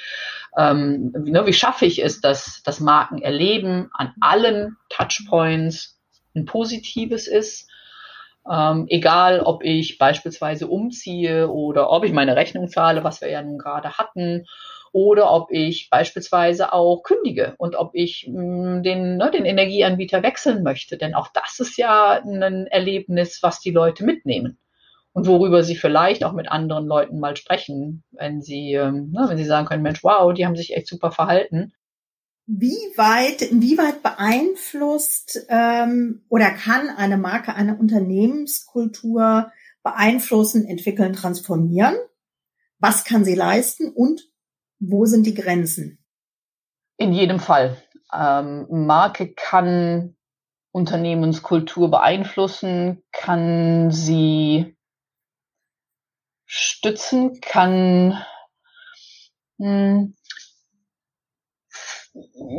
ähm, ne, wie schaffe ich es, dass das Markenerleben an allen Touchpoints ein positives ist? Ähm, egal, ob ich beispielsweise umziehe oder ob ich meine Rechnung zahle, was wir ja nun gerade hatten, oder ob ich beispielsweise auch kündige und ob ich mh, mm, den, ne, den Energieanbieter wechseln möchte. Denn auch das ist ja ein Erlebnis, was die Leute mitnehmen und worüber sie vielleicht auch mit anderen Leuten mal sprechen, wenn sie, ähm, ne, wenn sie sagen können, Mensch, wow, die haben sich echt super verhalten. Wie weit, inwieweit beeinflusst ähm, oder kann eine Marke eine Unternehmenskultur beeinflussen, entwickeln, transformieren? Was kann sie leisten und wo sind die Grenzen? In jedem Fall. Ähm, Marke kann Unternehmenskultur beeinflussen, kann sie stützen, kann mh, hm,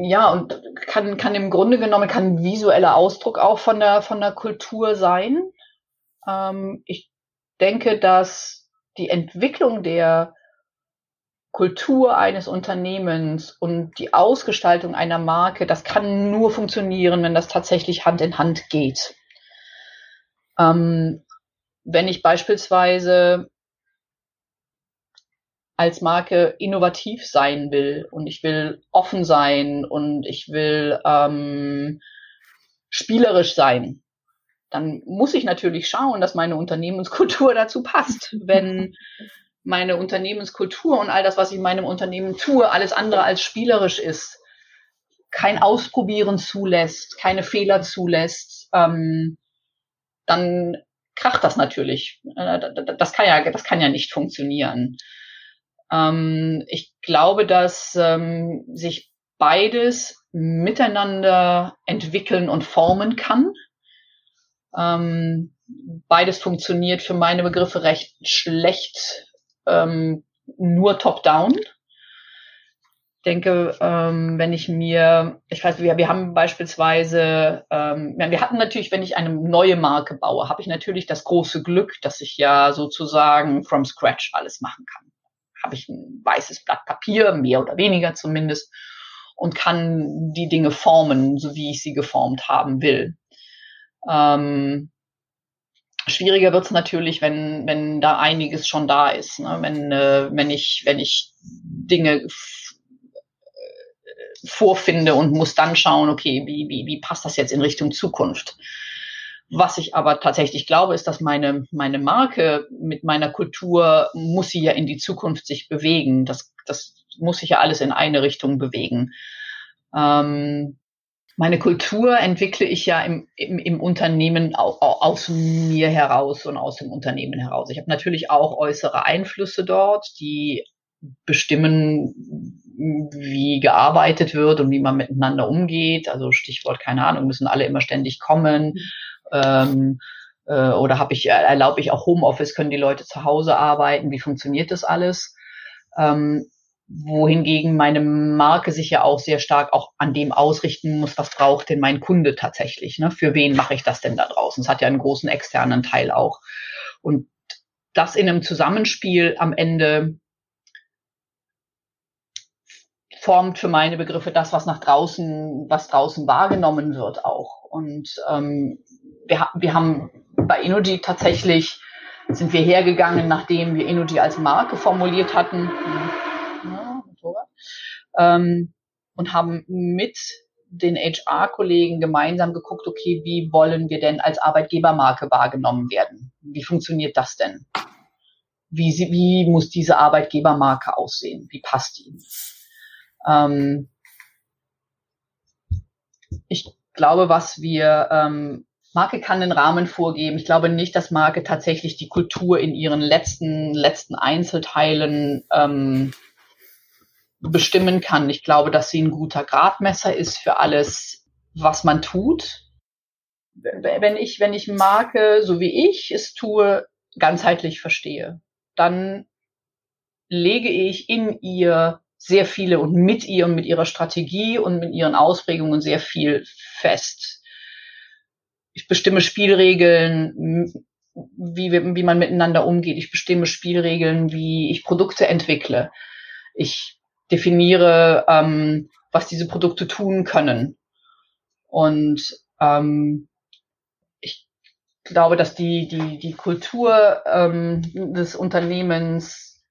ja und kann kann im Grunde genommen kann visueller Ausdruck auch von der von der Kultur sein. Ähm, ich denke, dass die Entwicklung der Kultur eines Unternehmens und die Ausgestaltung einer Marke, das kann nur funktionieren, wenn das tatsächlich Hand in Hand geht. Ähm, wenn ich beispielsweise als Marke innovativ sein will und ich will offen sein und ich will ähm, spielerisch sein, dann muss ich natürlich schauen, dass meine Unternehmenskultur [laughs] dazu passt. Wenn meine Unternehmenskultur und all das, was ich in meinem Unternehmen tue, alles andere als spielerisch ist, kein Ausprobieren zulässt, keine Fehler zulässt, ähm, dann kracht das natürlich. Äh, das kann ja, das kann ja nicht funktionieren. Ähm, ich glaube, dass ähm, sich beides miteinander entwickeln und formen kann. Ähm, beides funktioniert für meine Begriffe recht schlecht, ähm, nur top-down. Denke, ähm, wenn ich mir, ich weiß, wir, wir haben beispielsweise, ähm, wir hatten natürlich, wenn ich eine neue Marke baue, habe ich natürlich das große Glück, dass ich ja sozusagen from scratch alles machen kann. Habe ich ein weißes Blatt Papier, mehr oder weniger zumindest, und kann die Dinge formen, so wie ich sie geformt haben will. Ähm, schwieriger wird es natürlich, wenn, wenn da einiges schon da ist. Ne? Wenn, äh, wenn ich, wenn ich Dinge äh, vorfinde und muss dann schauen, okay, wie, wie, wie passt das jetzt in Richtung Zukunft? Was ich aber tatsächlich glaube, ist, dass meine, meine Marke mit meiner Kultur muss sie ja in die Zukunft sich bewegen. Das, das muss sich ja alles in eine Richtung bewegen. Ähm, meine Kultur entwickle ich ja im, im, im Unternehmen aus mir heraus und aus dem Unternehmen heraus. Ich habe natürlich auch äußere Einflüsse dort, die bestimmen, wie gearbeitet wird und wie man miteinander umgeht. Also Stichwort, keine Ahnung, müssen alle immer ständig kommen. Ähm, äh, oder habe ich, erlaube ich auch Homeoffice, können die Leute zu Hause arbeiten? Wie funktioniert das alles? Ähm, wohingegen meine Marke sich ja auch sehr stark auch an dem ausrichten muss, was braucht denn mein Kunde tatsächlich? Ne? Für wen mache ich das denn da draußen? Es hat ja einen großen externen Teil auch. Und das in einem Zusammenspiel am Ende formt für meine Begriffe das, was nach draußen, was draußen wahrgenommen wird auch. Und ähm, wir, wir haben bei Energy tatsächlich sind wir hergegangen, nachdem wir Energy als Marke formuliert hatten ähm, und haben mit den HR-Kollegen gemeinsam geguckt, okay, wie wollen wir denn als Arbeitgebermarke wahrgenommen werden? Wie funktioniert das denn? Wie, sie, wie muss diese Arbeitgebermarke aussehen? Wie passt die? Ähm, ich glaube, was wir, ähm, Marke kann den Rahmen vorgeben. Ich glaube nicht, dass Marke tatsächlich die Kultur in ihren letzten, letzten Einzelteilen ähm, bestimmen kann. Ich glaube, dass sie ein guter Gradmesser ist für alles, was man tut. Wenn ich, wenn ich Marke, so wie ich es tue, ganzheitlich verstehe, dann lege ich in ihr sehr viele und mit ihr und mit ihrer Strategie und mit ihren Ausprägungen sehr viel fest. Ich bestimme Spielregeln, wie, wie man miteinander umgeht. Ich bestimme Spielregeln, wie ich Produkte entwickle. Ich definiere, ähm, was diese Produkte tun können. Und ähm, ich glaube, dass die, die, die Kultur ähm, des Unternehmens,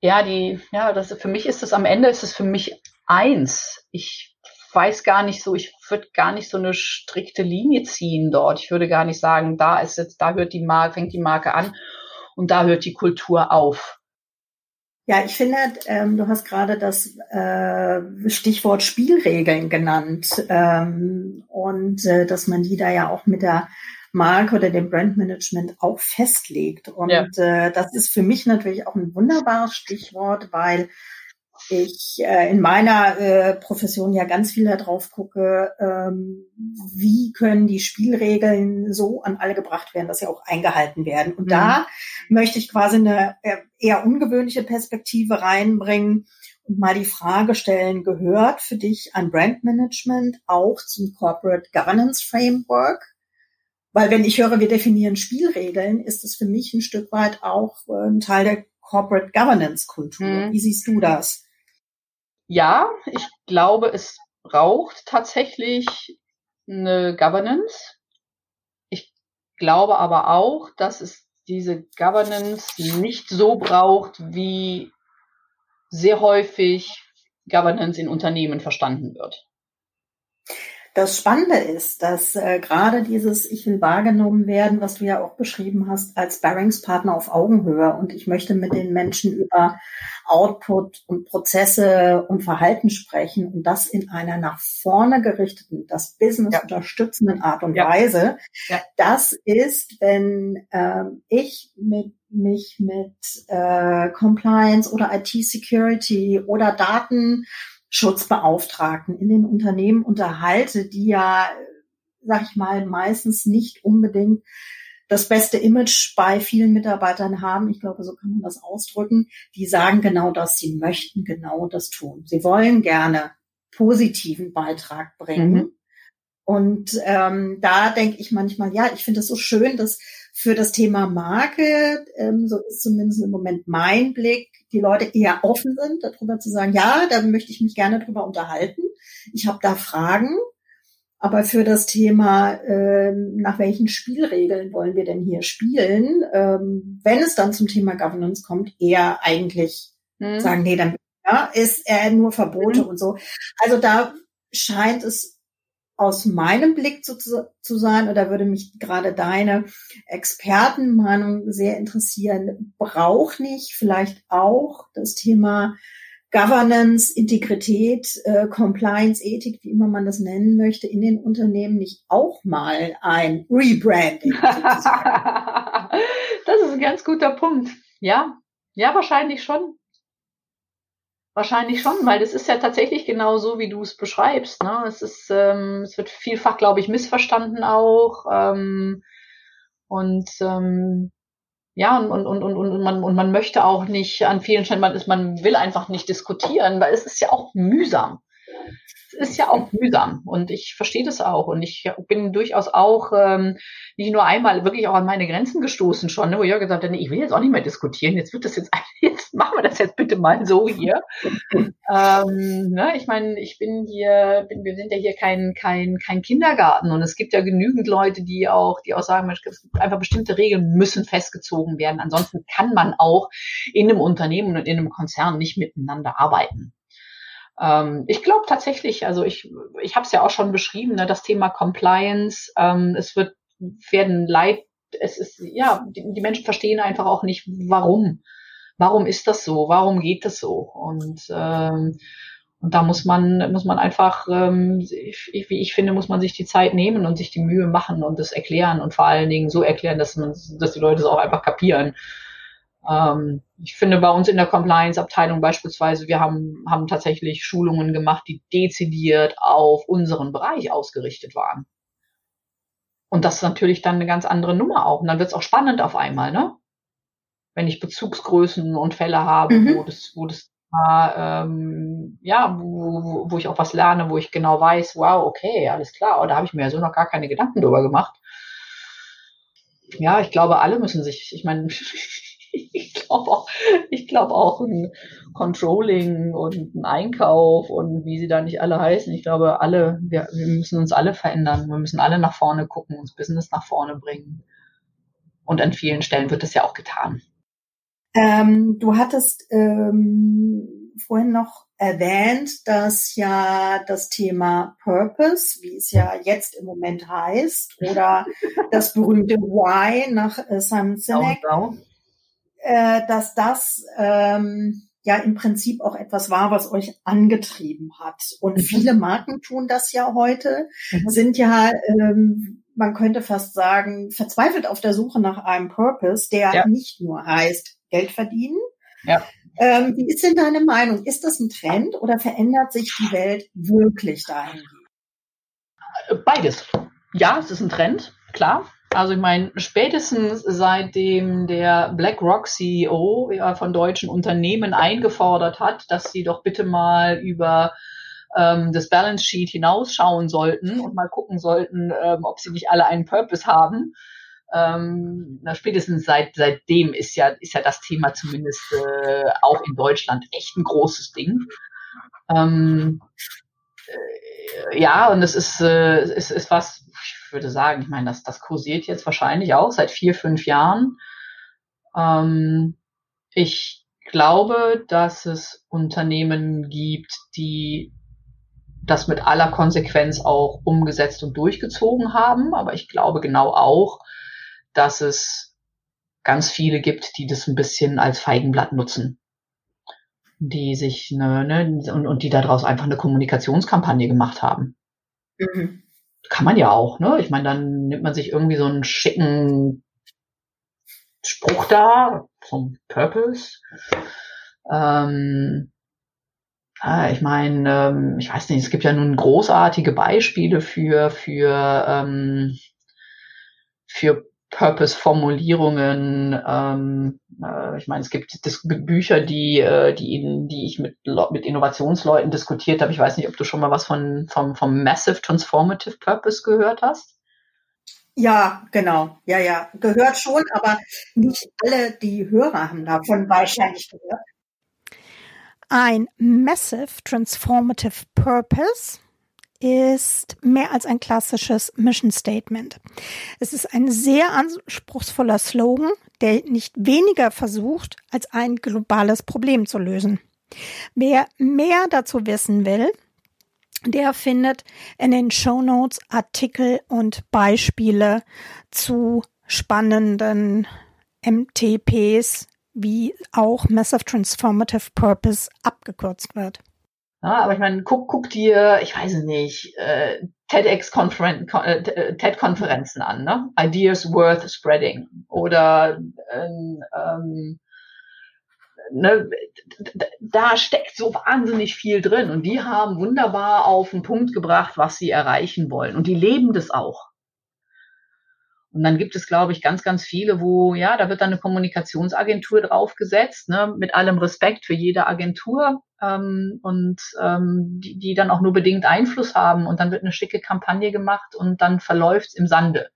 ja, die, ja, das für mich ist es am Ende ist es für mich eins. Ich weiß gar nicht so, ich würde gar nicht so eine strikte Linie ziehen dort. Ich würde gar nicht sagen, da ist jetzt, da hört die Marke, fängt die Marke an und da hört die Kultur auf. Ja, ich finde, ähm, du hast gerade das äh, Stichwort Spielregeln genannt ähm, und äh, dass man die da ja auch mit der Marke oder dem Brandmanagement auch festlegt. Und ja. äh, das ist für mich natürlich auch ein wunderbares Stichwort, weil ich äh, in meiner äh, Profession ja ganz viel darauf gucke, ähm, wie können die Spielregeln so an alle gebracht werden, dass sie auch eingehalten werden. Und mhm. da möchte ich quasi eine äh, eher ungewöhnliche Perspektive reinbringen und mal die Frage stellen, gehört für dich ein Brandmanagement auch zum Corporate Governance Framework? Weil wenn ich höre, wir definieren Spielregeln, ist es für mich ein Stück weit auch äh, ein Teil der Corporate Governance Kultur. Mhm. Wie siehst du das? Ja, ich glaube, es braucht tatsächlich eine Governance. Ich glaube aber auch, dass es diese Governance nicht so braucht, wie sehr häufig Governance in Unternehmen verstanden wird. Das Spannende ist, dass äh, gerade dieses Ich will wahrgenommen werden, was du ja auch beschrieben hast, als Bearingspartner auf Augenhöhe und ich möchte mit den Menschen über Output und Prozesse und Verhalten sprechen und das in einer nach vorne gerichteten, das Business ja. unterstützenden Art und ja. Weise. Ja. Das ist, wenn äh, ich mit mich mit äh, Compliance oder IT-Security oder Daten Schutzbeauftragten in den Unternehmen unterhalte, die ja, sag ich mal, meistens nicht unbedingt das beste Image bei vielen Mitarbeitern haben. Ich glaube, so kann man das ausdrücken. Die sagen genau das. Sie möchten genau das tun. Sie wollen gerne positiven Beitrag bringen. Mhm. Und ähm, da denke ich manchmal, ja, ich finde es so schön, dass für das Thema Marke, ähm, so ist zumindest im Moment mein Blick, die Leute eher offen sind, darüber zu sagen, ja, da möchte ich mich gerne drüber unterhalten. Ich habe da Fragen. Aber für das Thema, ähm, nach welchen Spielregeln wollen wir denn hier spielen, ähm, wenn es dann zum Thema Governance kommt, eher eigentlich hm. sagen, nee, dann ja, ist er nur Verbote hm. und so. Also da scheint es aus meinem Blick zu, zu sein, oder würde mich gerade deine Expertenmeinung sehr interessieren, braucht nicht vielleicht auch das Thema Governance, Integrität, äh, Compliance, Ethik, wie immer man das nennen möchte, in den Unternehmen nicht auch mal ein Rebranding? [laughs] das ist ein ganz guter Punkt. Ja, ja, wahrscheinlich schon. Wahrscheinlich schon, weil das ist ja tatsächlich genau so, wie du es beschreibst. Ne? Es ist, ähm, es wird vielfach, glaube ich, missverstanden auch. Ähm, und ähm, ja, und, und, und, und, und, man, und man möchte auch nicht an vielen Stellen, man, ist, man will einfach nicht diskutieren, weil es ist ja auch mühsam ist ja auch mühsam und ich verstehe das auch und ich bin durchaus auch ähm, nicht nur einmal wirklich auch an meine Grenzen gestoßen schon, ne, wo ich gesagt habe, nee, ich will jetzt auch nicht mehr diskutieren, jetzt wird das jetzt, [laughs] jetzt machen wir das jetzt bitte mal so hier. ähm, ne, ich meine, ich bin hier, bin, wir sind ja hier kein, kein, kein Kindergarten und es gibt ja genügend Leute, die auch, die auch sagen, es gibt einfach bestimmte Regeln müssen festgezogen werden. Ansonsten kann man auch in einem Unternehmen und in einem Konzern nicht miteinander arbeiten. Ähm, ich glaube tatsächlich, also ich, ich habe es ja auch schon beschrieben, ne, das Thema Compliance, ähm, es wird werden leid, es ist, ja, die, die Menschen verstehen einfach auch nicht, warum. Warum ist das so? Warum geht das so? Und ähm, und da muss man, muss man einfach, ähm, wie ich finde, muss man sich die Zeit nehmen und sich die Mühe machen und das erklären und vor allen Dingen so erklären, dass man, dass die Leute es auch einfach kapieren. Ähm, ich finde bei uns in der Compliance-Abteilung beispielsweise, wir haben, haben tatsächlich Schulungen gemacht, die dezidiert auf unseren Bereich ausgerichtet waren. Und das ist natürlich dann eine ganz andere Nummer auch. Und dann wird es auch spannend auf einmal, ne? Wenn ich Bezugsgrößen und Fälle habe, mhm. wo das, wo das ähm, ja, wo, wo ich auch was lerne, wo ich genau weiß, wow, okay, alles klar, da habe ich mir ja so noch gar keine Gedanken drüber gemacht. Ja, ich glaube, alle müssen sich, ich meine, [laughs] ich glaube auch, ich glaube auch ein Controlling und ein Einkauf und wie sie da nicht alle heißen. Ich glaube, alle, wir, wir müssen uns alle verändern. Wir müssen alle nach vorne gucken, uns Business nach vorne bringen. Und an vielen Stellen wird das ja auch getan. Ähm, du hattest ähm, vorhin noch erwähnt, dass ja das Thema Purpose, wie es ja jetzt im Moment heißt, oder das berühmte Why nach äh, Simon Sinek, genau, genau äh, dass das ähm, ja im Prinzip auch etwas war, was euch angetrieben hat. Und mhm. viele Marken tun das ja heute, mhm. sind ja, ähm, man könnte fast sagen, verzweifelt auf der Suche nach einem Purpose, der ja. nicht nur heißt Geld verdienen. Ja. Ähm, wie ist denn deine Meinung? Ist das ein Trend oder verändert sich die Welt wirklich dahingehend? Beides. Ja, es ist ein Trend, klar. Also ich meine, spätestens seitdem der BlackRock CEO von deutschen Unternehmen eingefordert hat, dass sie doch bitte mal über ähm, das Balance Sheet hinausschauen sollten und mal gucken sollten, ähm, ob sie nicht alle einen Purpose haben. Ähm, na, spätestens seit seitdem ist ja ist ja das Thema zumindest äh, auch in Deutschland echt ein großes Ding. Ähm, äh, ja, und es ist, äh, es ist was, ich würde sagen, ich meine, das, das kursiert jetzt wahrscheinlich auch seit vier, fünf Jahren. Ähm, ich glaube, dass es Unternehmen gibt, die das mit aller Konsequenz auch umgesetzt und durchgezogen haben. Aber ich glaube genau auch, dass es ganz viele gibt, die das ein bisschen als Feigenblatt nutzen. Die sich ne, ne, und, und die daraus einfach eine Kommunikationskampagne gemacht haben. Mhm. Kann man ja auch, ne? Ich meine, dann nimmt man sich irgendwie so einen schicken Spruch da vom Purpose. Ähm, Ah, ich meine, ähm, ich weiß nicht, es gibt ja nun großartige Beispiele für, für, ähm, für Purpose-Formulierungen. Ähm, äh, ich meine, es gibt Dis Bücher, die, äh, die, die ich mit, mit Innovationsleuten diskutiert habe. Ich weiß nicht, ob du schon mal was von, vom, vom Massive Transformative Purpose gehört hast. Ja, genau. Ja, ja. Gehört schon, aber nicht alle die Hörer haben davon wahrscheinlich gehört. Ein Massive Transformative Purpose ist mehr als ein klassisches Mission Statement. Es ist ein sehr anspruchsvoller Slogan, der nicht weniger versucht, als ein globales Problem zu lösen. Wer mehr dazu wissen will, der findet in den Show Notes Artikel und Beispiele zu spannenden MTPs wie auch Massive Transformative Purpose abgekürzt wird. Ja, aber ich meine, guck, guck dir, ich weiß nicht, äh, TEDx-Konferenzen äh, TED an, ne? Ideas worth spreading. Oder ähm, ähm, ne, da steckt so wahnsinnig viel drin. Und die haben wunderbar auf den Punkt gebracht, was sie erreichen wollen. Und die leben das auch. Und dann gibt es, glaube ich, ganz, ganz viele, wo, ja, da wird dann eine Kommunikationsagentur draufgesetzt, ne, mit allem Respekt für jede Agentur ähm, und ähm, die, die dann auch nur bedingt Einfluss haben. Und dann wird eine schicke Kampagne gemacht und dann verläuft's im Sande.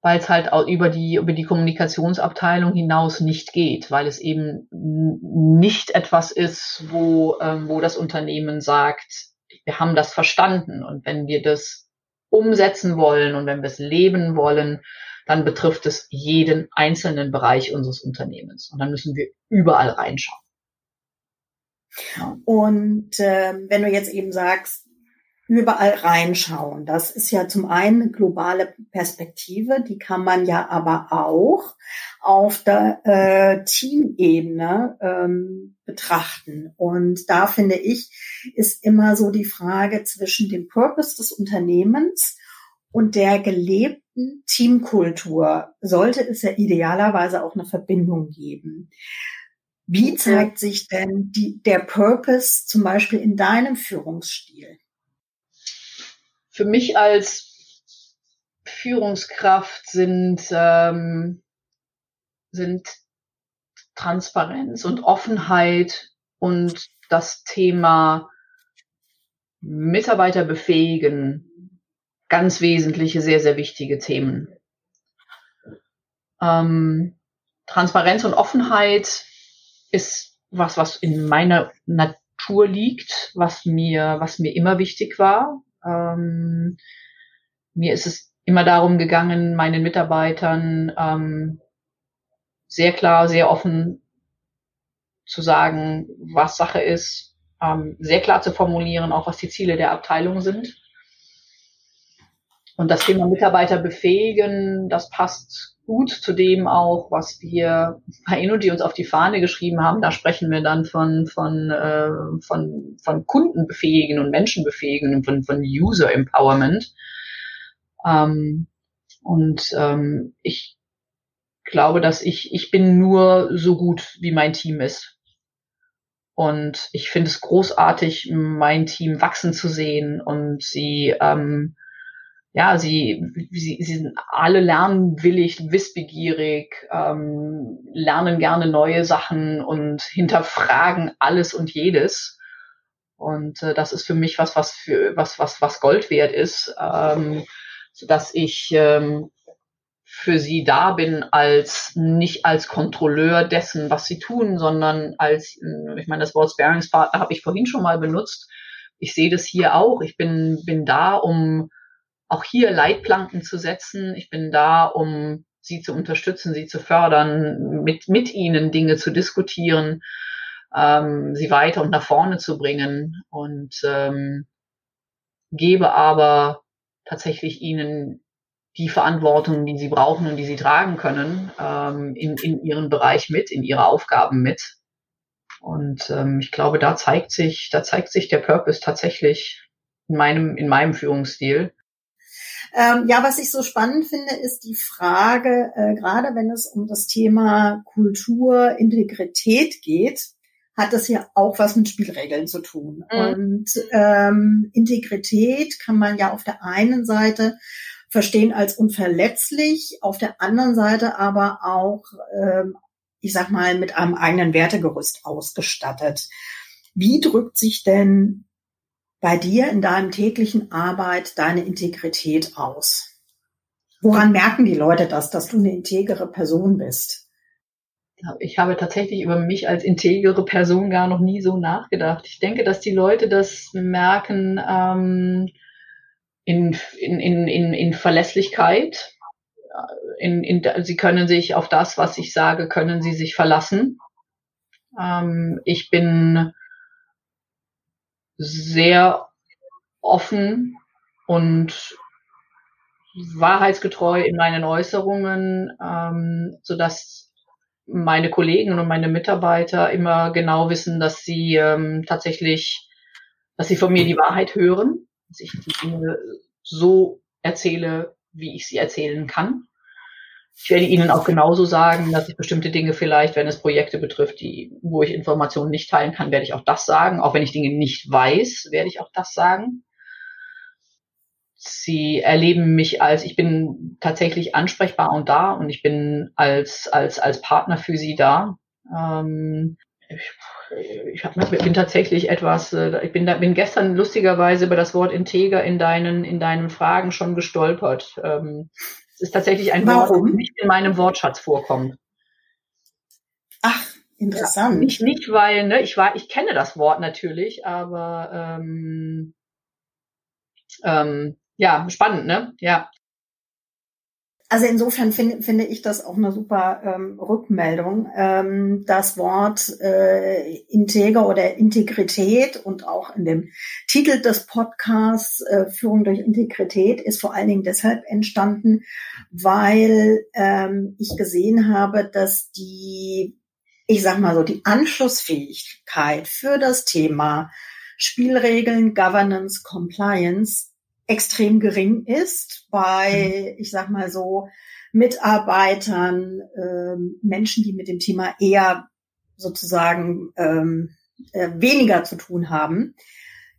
Weil es halt auch über die, über die Kommunikationsabteilung hinaus nicht geht, weil es eben nicht etwas ist, wo, ähm, wo das Unternehmen sagt, wir haben das verstanden. Und wenn wir das umsetzen wollen und wenn wir es leben wollen, dann betrifft es jeden einzelnen Bereich unseres Unternehmens. Und dann müssen wir überall reinschauen. Ja. Und äh, wenn du jetzt eben sagst, überall reinschauen, das ist ja zum einen globale Perspektive, die kann man ja aber auch auf der äh, Teamebene ähm, betrachten. Und da finde ich, ist immer so die Frage zwischen dem Purpose des Unternehmens und der gelebten Teamkultur sollte es ja idealerweise auch eine Verbindung geben. Wie zeigt sich denn die, der Purpose zum Beispiel in deinem Führungsstil? Für mich als Führungskraft sind ähm, sind Transparenz und Offenheit und das Thema Mitarbeiter befähigen ganz wesentliche, sehr, sehr wichtige Themen. Ähm, Transparenz und Offenheit ist was, was in meiner Natur liegt, was mir, was mir immer wichtig war. Ähm, mir ist es immer darum gegangen, meinen Mitarbeitern ähm, sehr klar, sehr offen zu sagen, was Sache ist, ähm, sehr klar zu formulieren, auch was die Ziele der Abteilung sind. Und das Thema Mitarbeiter befähigen, das passt gut zu dem auch, was wir bei Inudi uns auf die Fahne geschrieben haben. Da sprechen wir dann von, von, äh, von, von Kunden befähigen und Menschen befähigen und von, von User Empowerment. Ähm, und ähm, ich glaube, dass ich, ich bin nur so gut, wie mein Team ist. Und ich finde es großartig, mein Team wachsen zu sehen und sie, ähm, ja, sie, sie, sie sind alle lernwillig, wissbegierig, ähm, lernen gerne neue Sachen und hinterfragen alles und jedes. Und äh, das ist für mich was, was für was, was, was Gold wert ist, ähm, dass ich ähm, für sie da bin als nicht als Kontrolleur dessen, was sie tun, sondern als, ich meine, das Wort Sparingspartner habe ich vorhin schon mal benutzt. Ich sehe das hier auch. Ich bin, bin da, um auch hier Leitplanken zu setzen. Ich bin da, um sie zu unterstützen, sie zu fördern, mit, mit ihnen Dinge zu diskutieren. ähm, sie weiter und nach vorne zu bringen und ähm, gebe aber tatsächlich ihnen die Verantwortung, die sie brauchen und die sie tragen können, ähm, in, in ihren Bereich mit, in ihre Aufgaben mit. Und ähm, ich glaube, da zeigt sich, da zeigt sich der Purpose tatsächlich in meinem, in meinem Führungsstil. Ähm, ja, was ich so spannend finde, ist die Frage, äh, gerade wenn es um das Thema Kultur, Integrität geht, hat das ja auch was mit Spielregeln zu tun. Mhm. Und ähm, Integrität kann man ja auf der einen Seite verstehen als unverletzlich, auf der anderen Seite aber auch, ähm, ich sag mal, mit einem eigenen Wertegerüst ausgestattet. Wie drückt sich denn bei dir in deinem täglichen Arbeit deine Integrität aus? Woran merken die Leute das, dass du eine integere Person bist? Ich habe tatsächlich über mich als integere Person gar noch nie so nachgedacht. Ich denke, dass die Leute das merken ähm, in, in, in, in, in Verlässlichkeit. In, in, sie können sich auf das, was ich sage, können sie sich verlassen. Ähm, ich bin sehr offen und wahrheitsgetreu in meinen Äußerungen, ähm, so dass meine Kollegen und meine Mitarbeiter immer genau wissen, dass sie ähm, tatsächlich, dass sie von mir die Wahrheit hören, dass ich die Dinge so erzähle, wie ich sie erzählen kann. Ich werde Ihnen auch genauso sagen, dass ich bestimmte Dinge vielleicht, wenn es Projekte betrifft, die, wo ich Informationen nicht teilen kann, werde ich auch das sagen. Auch wenn ich Dinge nicht weiß, werde ich auch das sagen. Sie erleben mich als, ich bin tatsächlich ansprechbar und da und ich bin als, als, als Partner für Sie da. Ähm, ich, hab, bin tatsächlich etwas, äh, ich bin, bin gestern lustigerweise über das Wort integer in deinen, in deinen Fragen schon gestolpert. Ähm, ist tatsächlich ein Warum? Wort, das nicht in meinem Wortschatz vorkommt. Ach, interessant. Ja, nicht, nicht, weil, ne, ich war, ich kenne das Wort natürlich, aber ähm, ähm, ja, spannend, ne? Ja. Also insofern finde, finde ich das auch eine super ähm, Rückmeldung. Ähm, das Wort äh, Integer oder Integrität und auch in dem Titel des Podcasts äh, Führung durch Integrität ist vor allen Dingen deshalb entstanden, weil ähm, ich gesehen habe, dass die, ich sag mal so, die Anschlussfähigkeit für das Thema Spielregeln, Governance, Compliance extrem gering ist bei, mhm. ich sag mal so, Mitarbeitern, ähm, Menschen, die mit dem Thema eher sozusagen ähm, äh, weniger zu tun haben.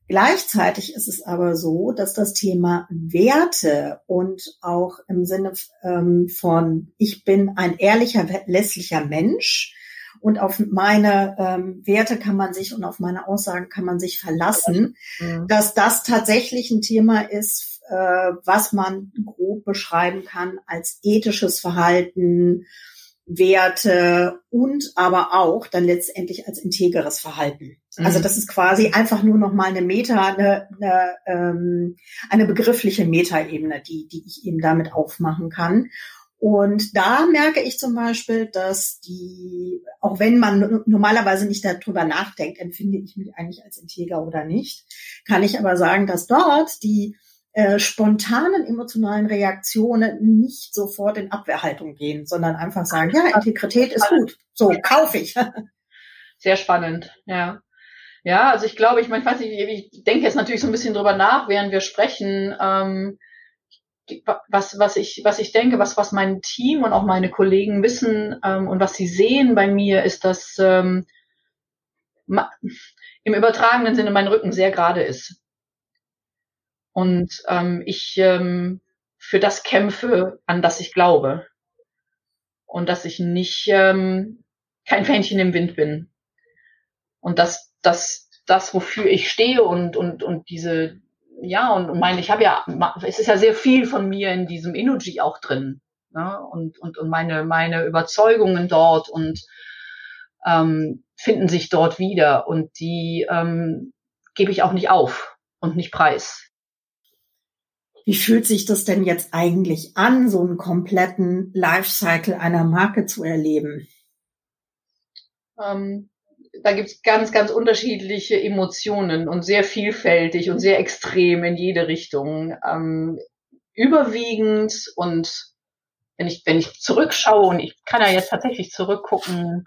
Gleichzeitig ist es aber so, dass das Thema Werte und auch im Sinne ähm, von ich bin ein ehrlicher, lässlicher Mensch und auf meine ähm, Werte kann man sich und auf meine Aussagen kann man sich verlassen, mhm. dass das tatsächlich ein Thema ist, äh, was man grob beschreiben kann als ethisches Verhalten, Werte und aber auch dann letztendlich als integeres Verhalten. Also mhm. Also das ist quasi einfach nur noch mal eine Meta, eine, eine, ähm, eine begriffliche Metaebene, die, die ich eben damit aufmachen kann. Und da merke ich zum Beispiel, dass die, auch wenn man normalerweise nicht darüber nachdenkt, empfinde ich mich eigentlich als integer oder nicht, kann ich aber sagen, dass dort die äh, spontanen emotionalen Reaktionen nicht sofort in Abwehrhaltung gehen, sondern einfach sagen, ja, Integrität ist gut, so kaufe ich. [laughs] Sehr spannend, ja. Ja, also ich glaube, ich meine, ich weiß nicht, ich denke jetzt natürlich so ein bisschen drüber nach, während wir sprechen. Ähm, was, was ich, was ich denke, was, was mein Team und auch meine Kollegen wissen ähm, und was sie sehen bei mir, ist, dass ähm, im übertragenen Sinne mein Rücken sehr gerade ist. Und ähm, ich ähm, für das kämpfe, an das ich glaube. Und dass ich nicht ähm, kein Fähnchen im Wind bin. Und dass dass das, wofür ich stehe und, und, und diese, ja, und meine, ich habe ja, es ist ja sehr viel von mir in diesem Energy auch drin. Ne? Und, und, und meine, meine Überzeugungen dort und ähm, finden sich dort wieder. Und die ähm, gebe ich auch nicht auf und nicht preis. Wie fühlt sich das denn jetzt eigentlich an, so einen kompletten Lifecycle einer Marke zu erleben? Ähm, da gibt's ganz, ganz unterschiedliche Emotionen und sehr vielfältig und sehr extrem in jede Richtung. Ähm, überwiegend und wenn ich, wenn ich zurückschaue und ich kann ja jetzt tatsächlich zurückgucken,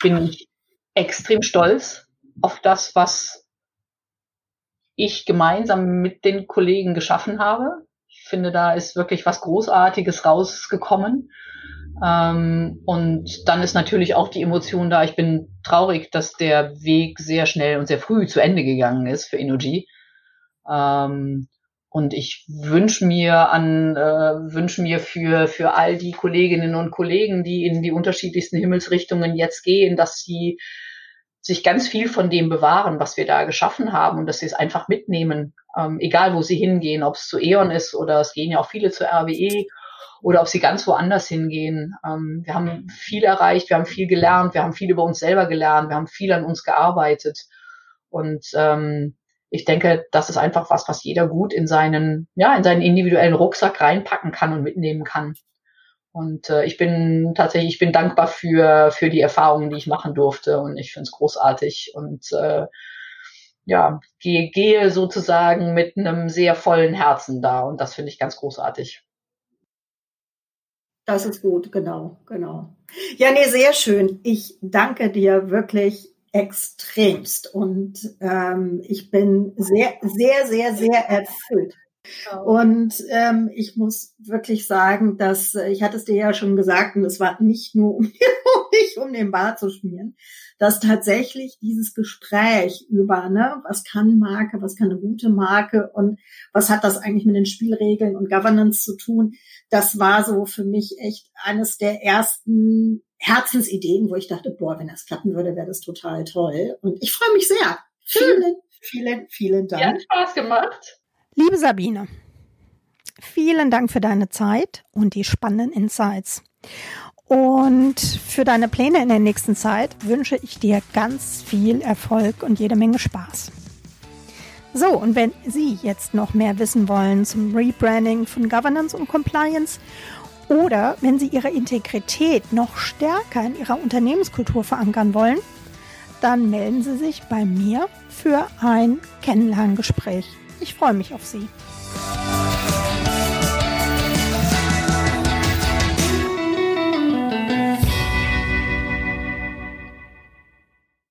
bin ich extrem stolz auf das, was ich gemeinsam mit den Kollegen geschaffen habe. Ich finde, da ist wirklich was Großartiges rausgekommen. Ähm, und dann ist natürlich auch die Emotion da. Ich bin traurig, dass der Weg sehr schnell und sehr früh zu Ende gegangen ist für Energy. Ähm, und ich wünsche mir an, äh, wünsche mir für, für all die Kolleginnen und Kollegen, die in die unterschiedlichsten Himmelsrichtungen jetzt gehen, dass sie sich ganz viel von dem bewahren, was wir da geschaffen haben und dass sie es einfach mitnehmen, ähm, egal wo sie hingehen, ob es zu E.ON ist oder es gehen ja auch viele zu RWE oder ob sie ganz woanders hingehen. Ähm, wir haben viel erreicht, wir haben viel gelernt, wir haben viel über uns selber gelernt, wir haben viel an uns gearbeitet und ähm, ich denke, das ist einfach was, was jeder gut in seinen, ja, in seinen individuellen Rucksack reinpacken kann und mitnehmen kann. Und äh, ich bin tatsächlich, ich bin dankbar für, für die Erfahrungen, die ich machen durfte und ich finde es großartig und äh, ja, gehe, gehe sozusagen mit einem sehr vollen Herzen da und das finde ich ganz großartig. Das ist gut, genau, genau. Ja, nee, sehr schön. Ich danke dir wirklich extremst. Und ähm, ich bin sehr, sehr, sehr, sehr erfüllt. Und ähm, ich muss wirklich sagen, dass äh, ich hatte es dir ja schon gesagt, und es war nicht nur [laughs] um, nicht um den Bart zu schmieren, dass tatsächlich dieses Gespräch über, ne, was kann Marke, was kann eine gute Marke und was hat das eigentlich mit den Spielregeln und Governance zu tun, das war so für mich echt eines der ersten Herzensideen, wo ich dachte, boah, wenn das klappen würde, wäre das total toll. Und ich freue mich sehr. Vielen, vielen, vielen Dank. Ja, hat Spaß gemacht. Liebe Sabine, vielen Dank für deine Zeit und die spannenden Insights. Und für deine Pläne in der nächsten Zeit wünsche ich dir ganz viel Erfolg und jede Menge Spaß. So, und wenn Sie jetzt noch mehr wissen wollen zum Rebranding von Governance und Compliance oder wenn Sie Ihre Integrität noch stärker in Ihrer Unternehmenskultur verankern wollen, dann melden Sie sich bei mir für ein Kennenlerngespräch. Ich freue mich auf Sie.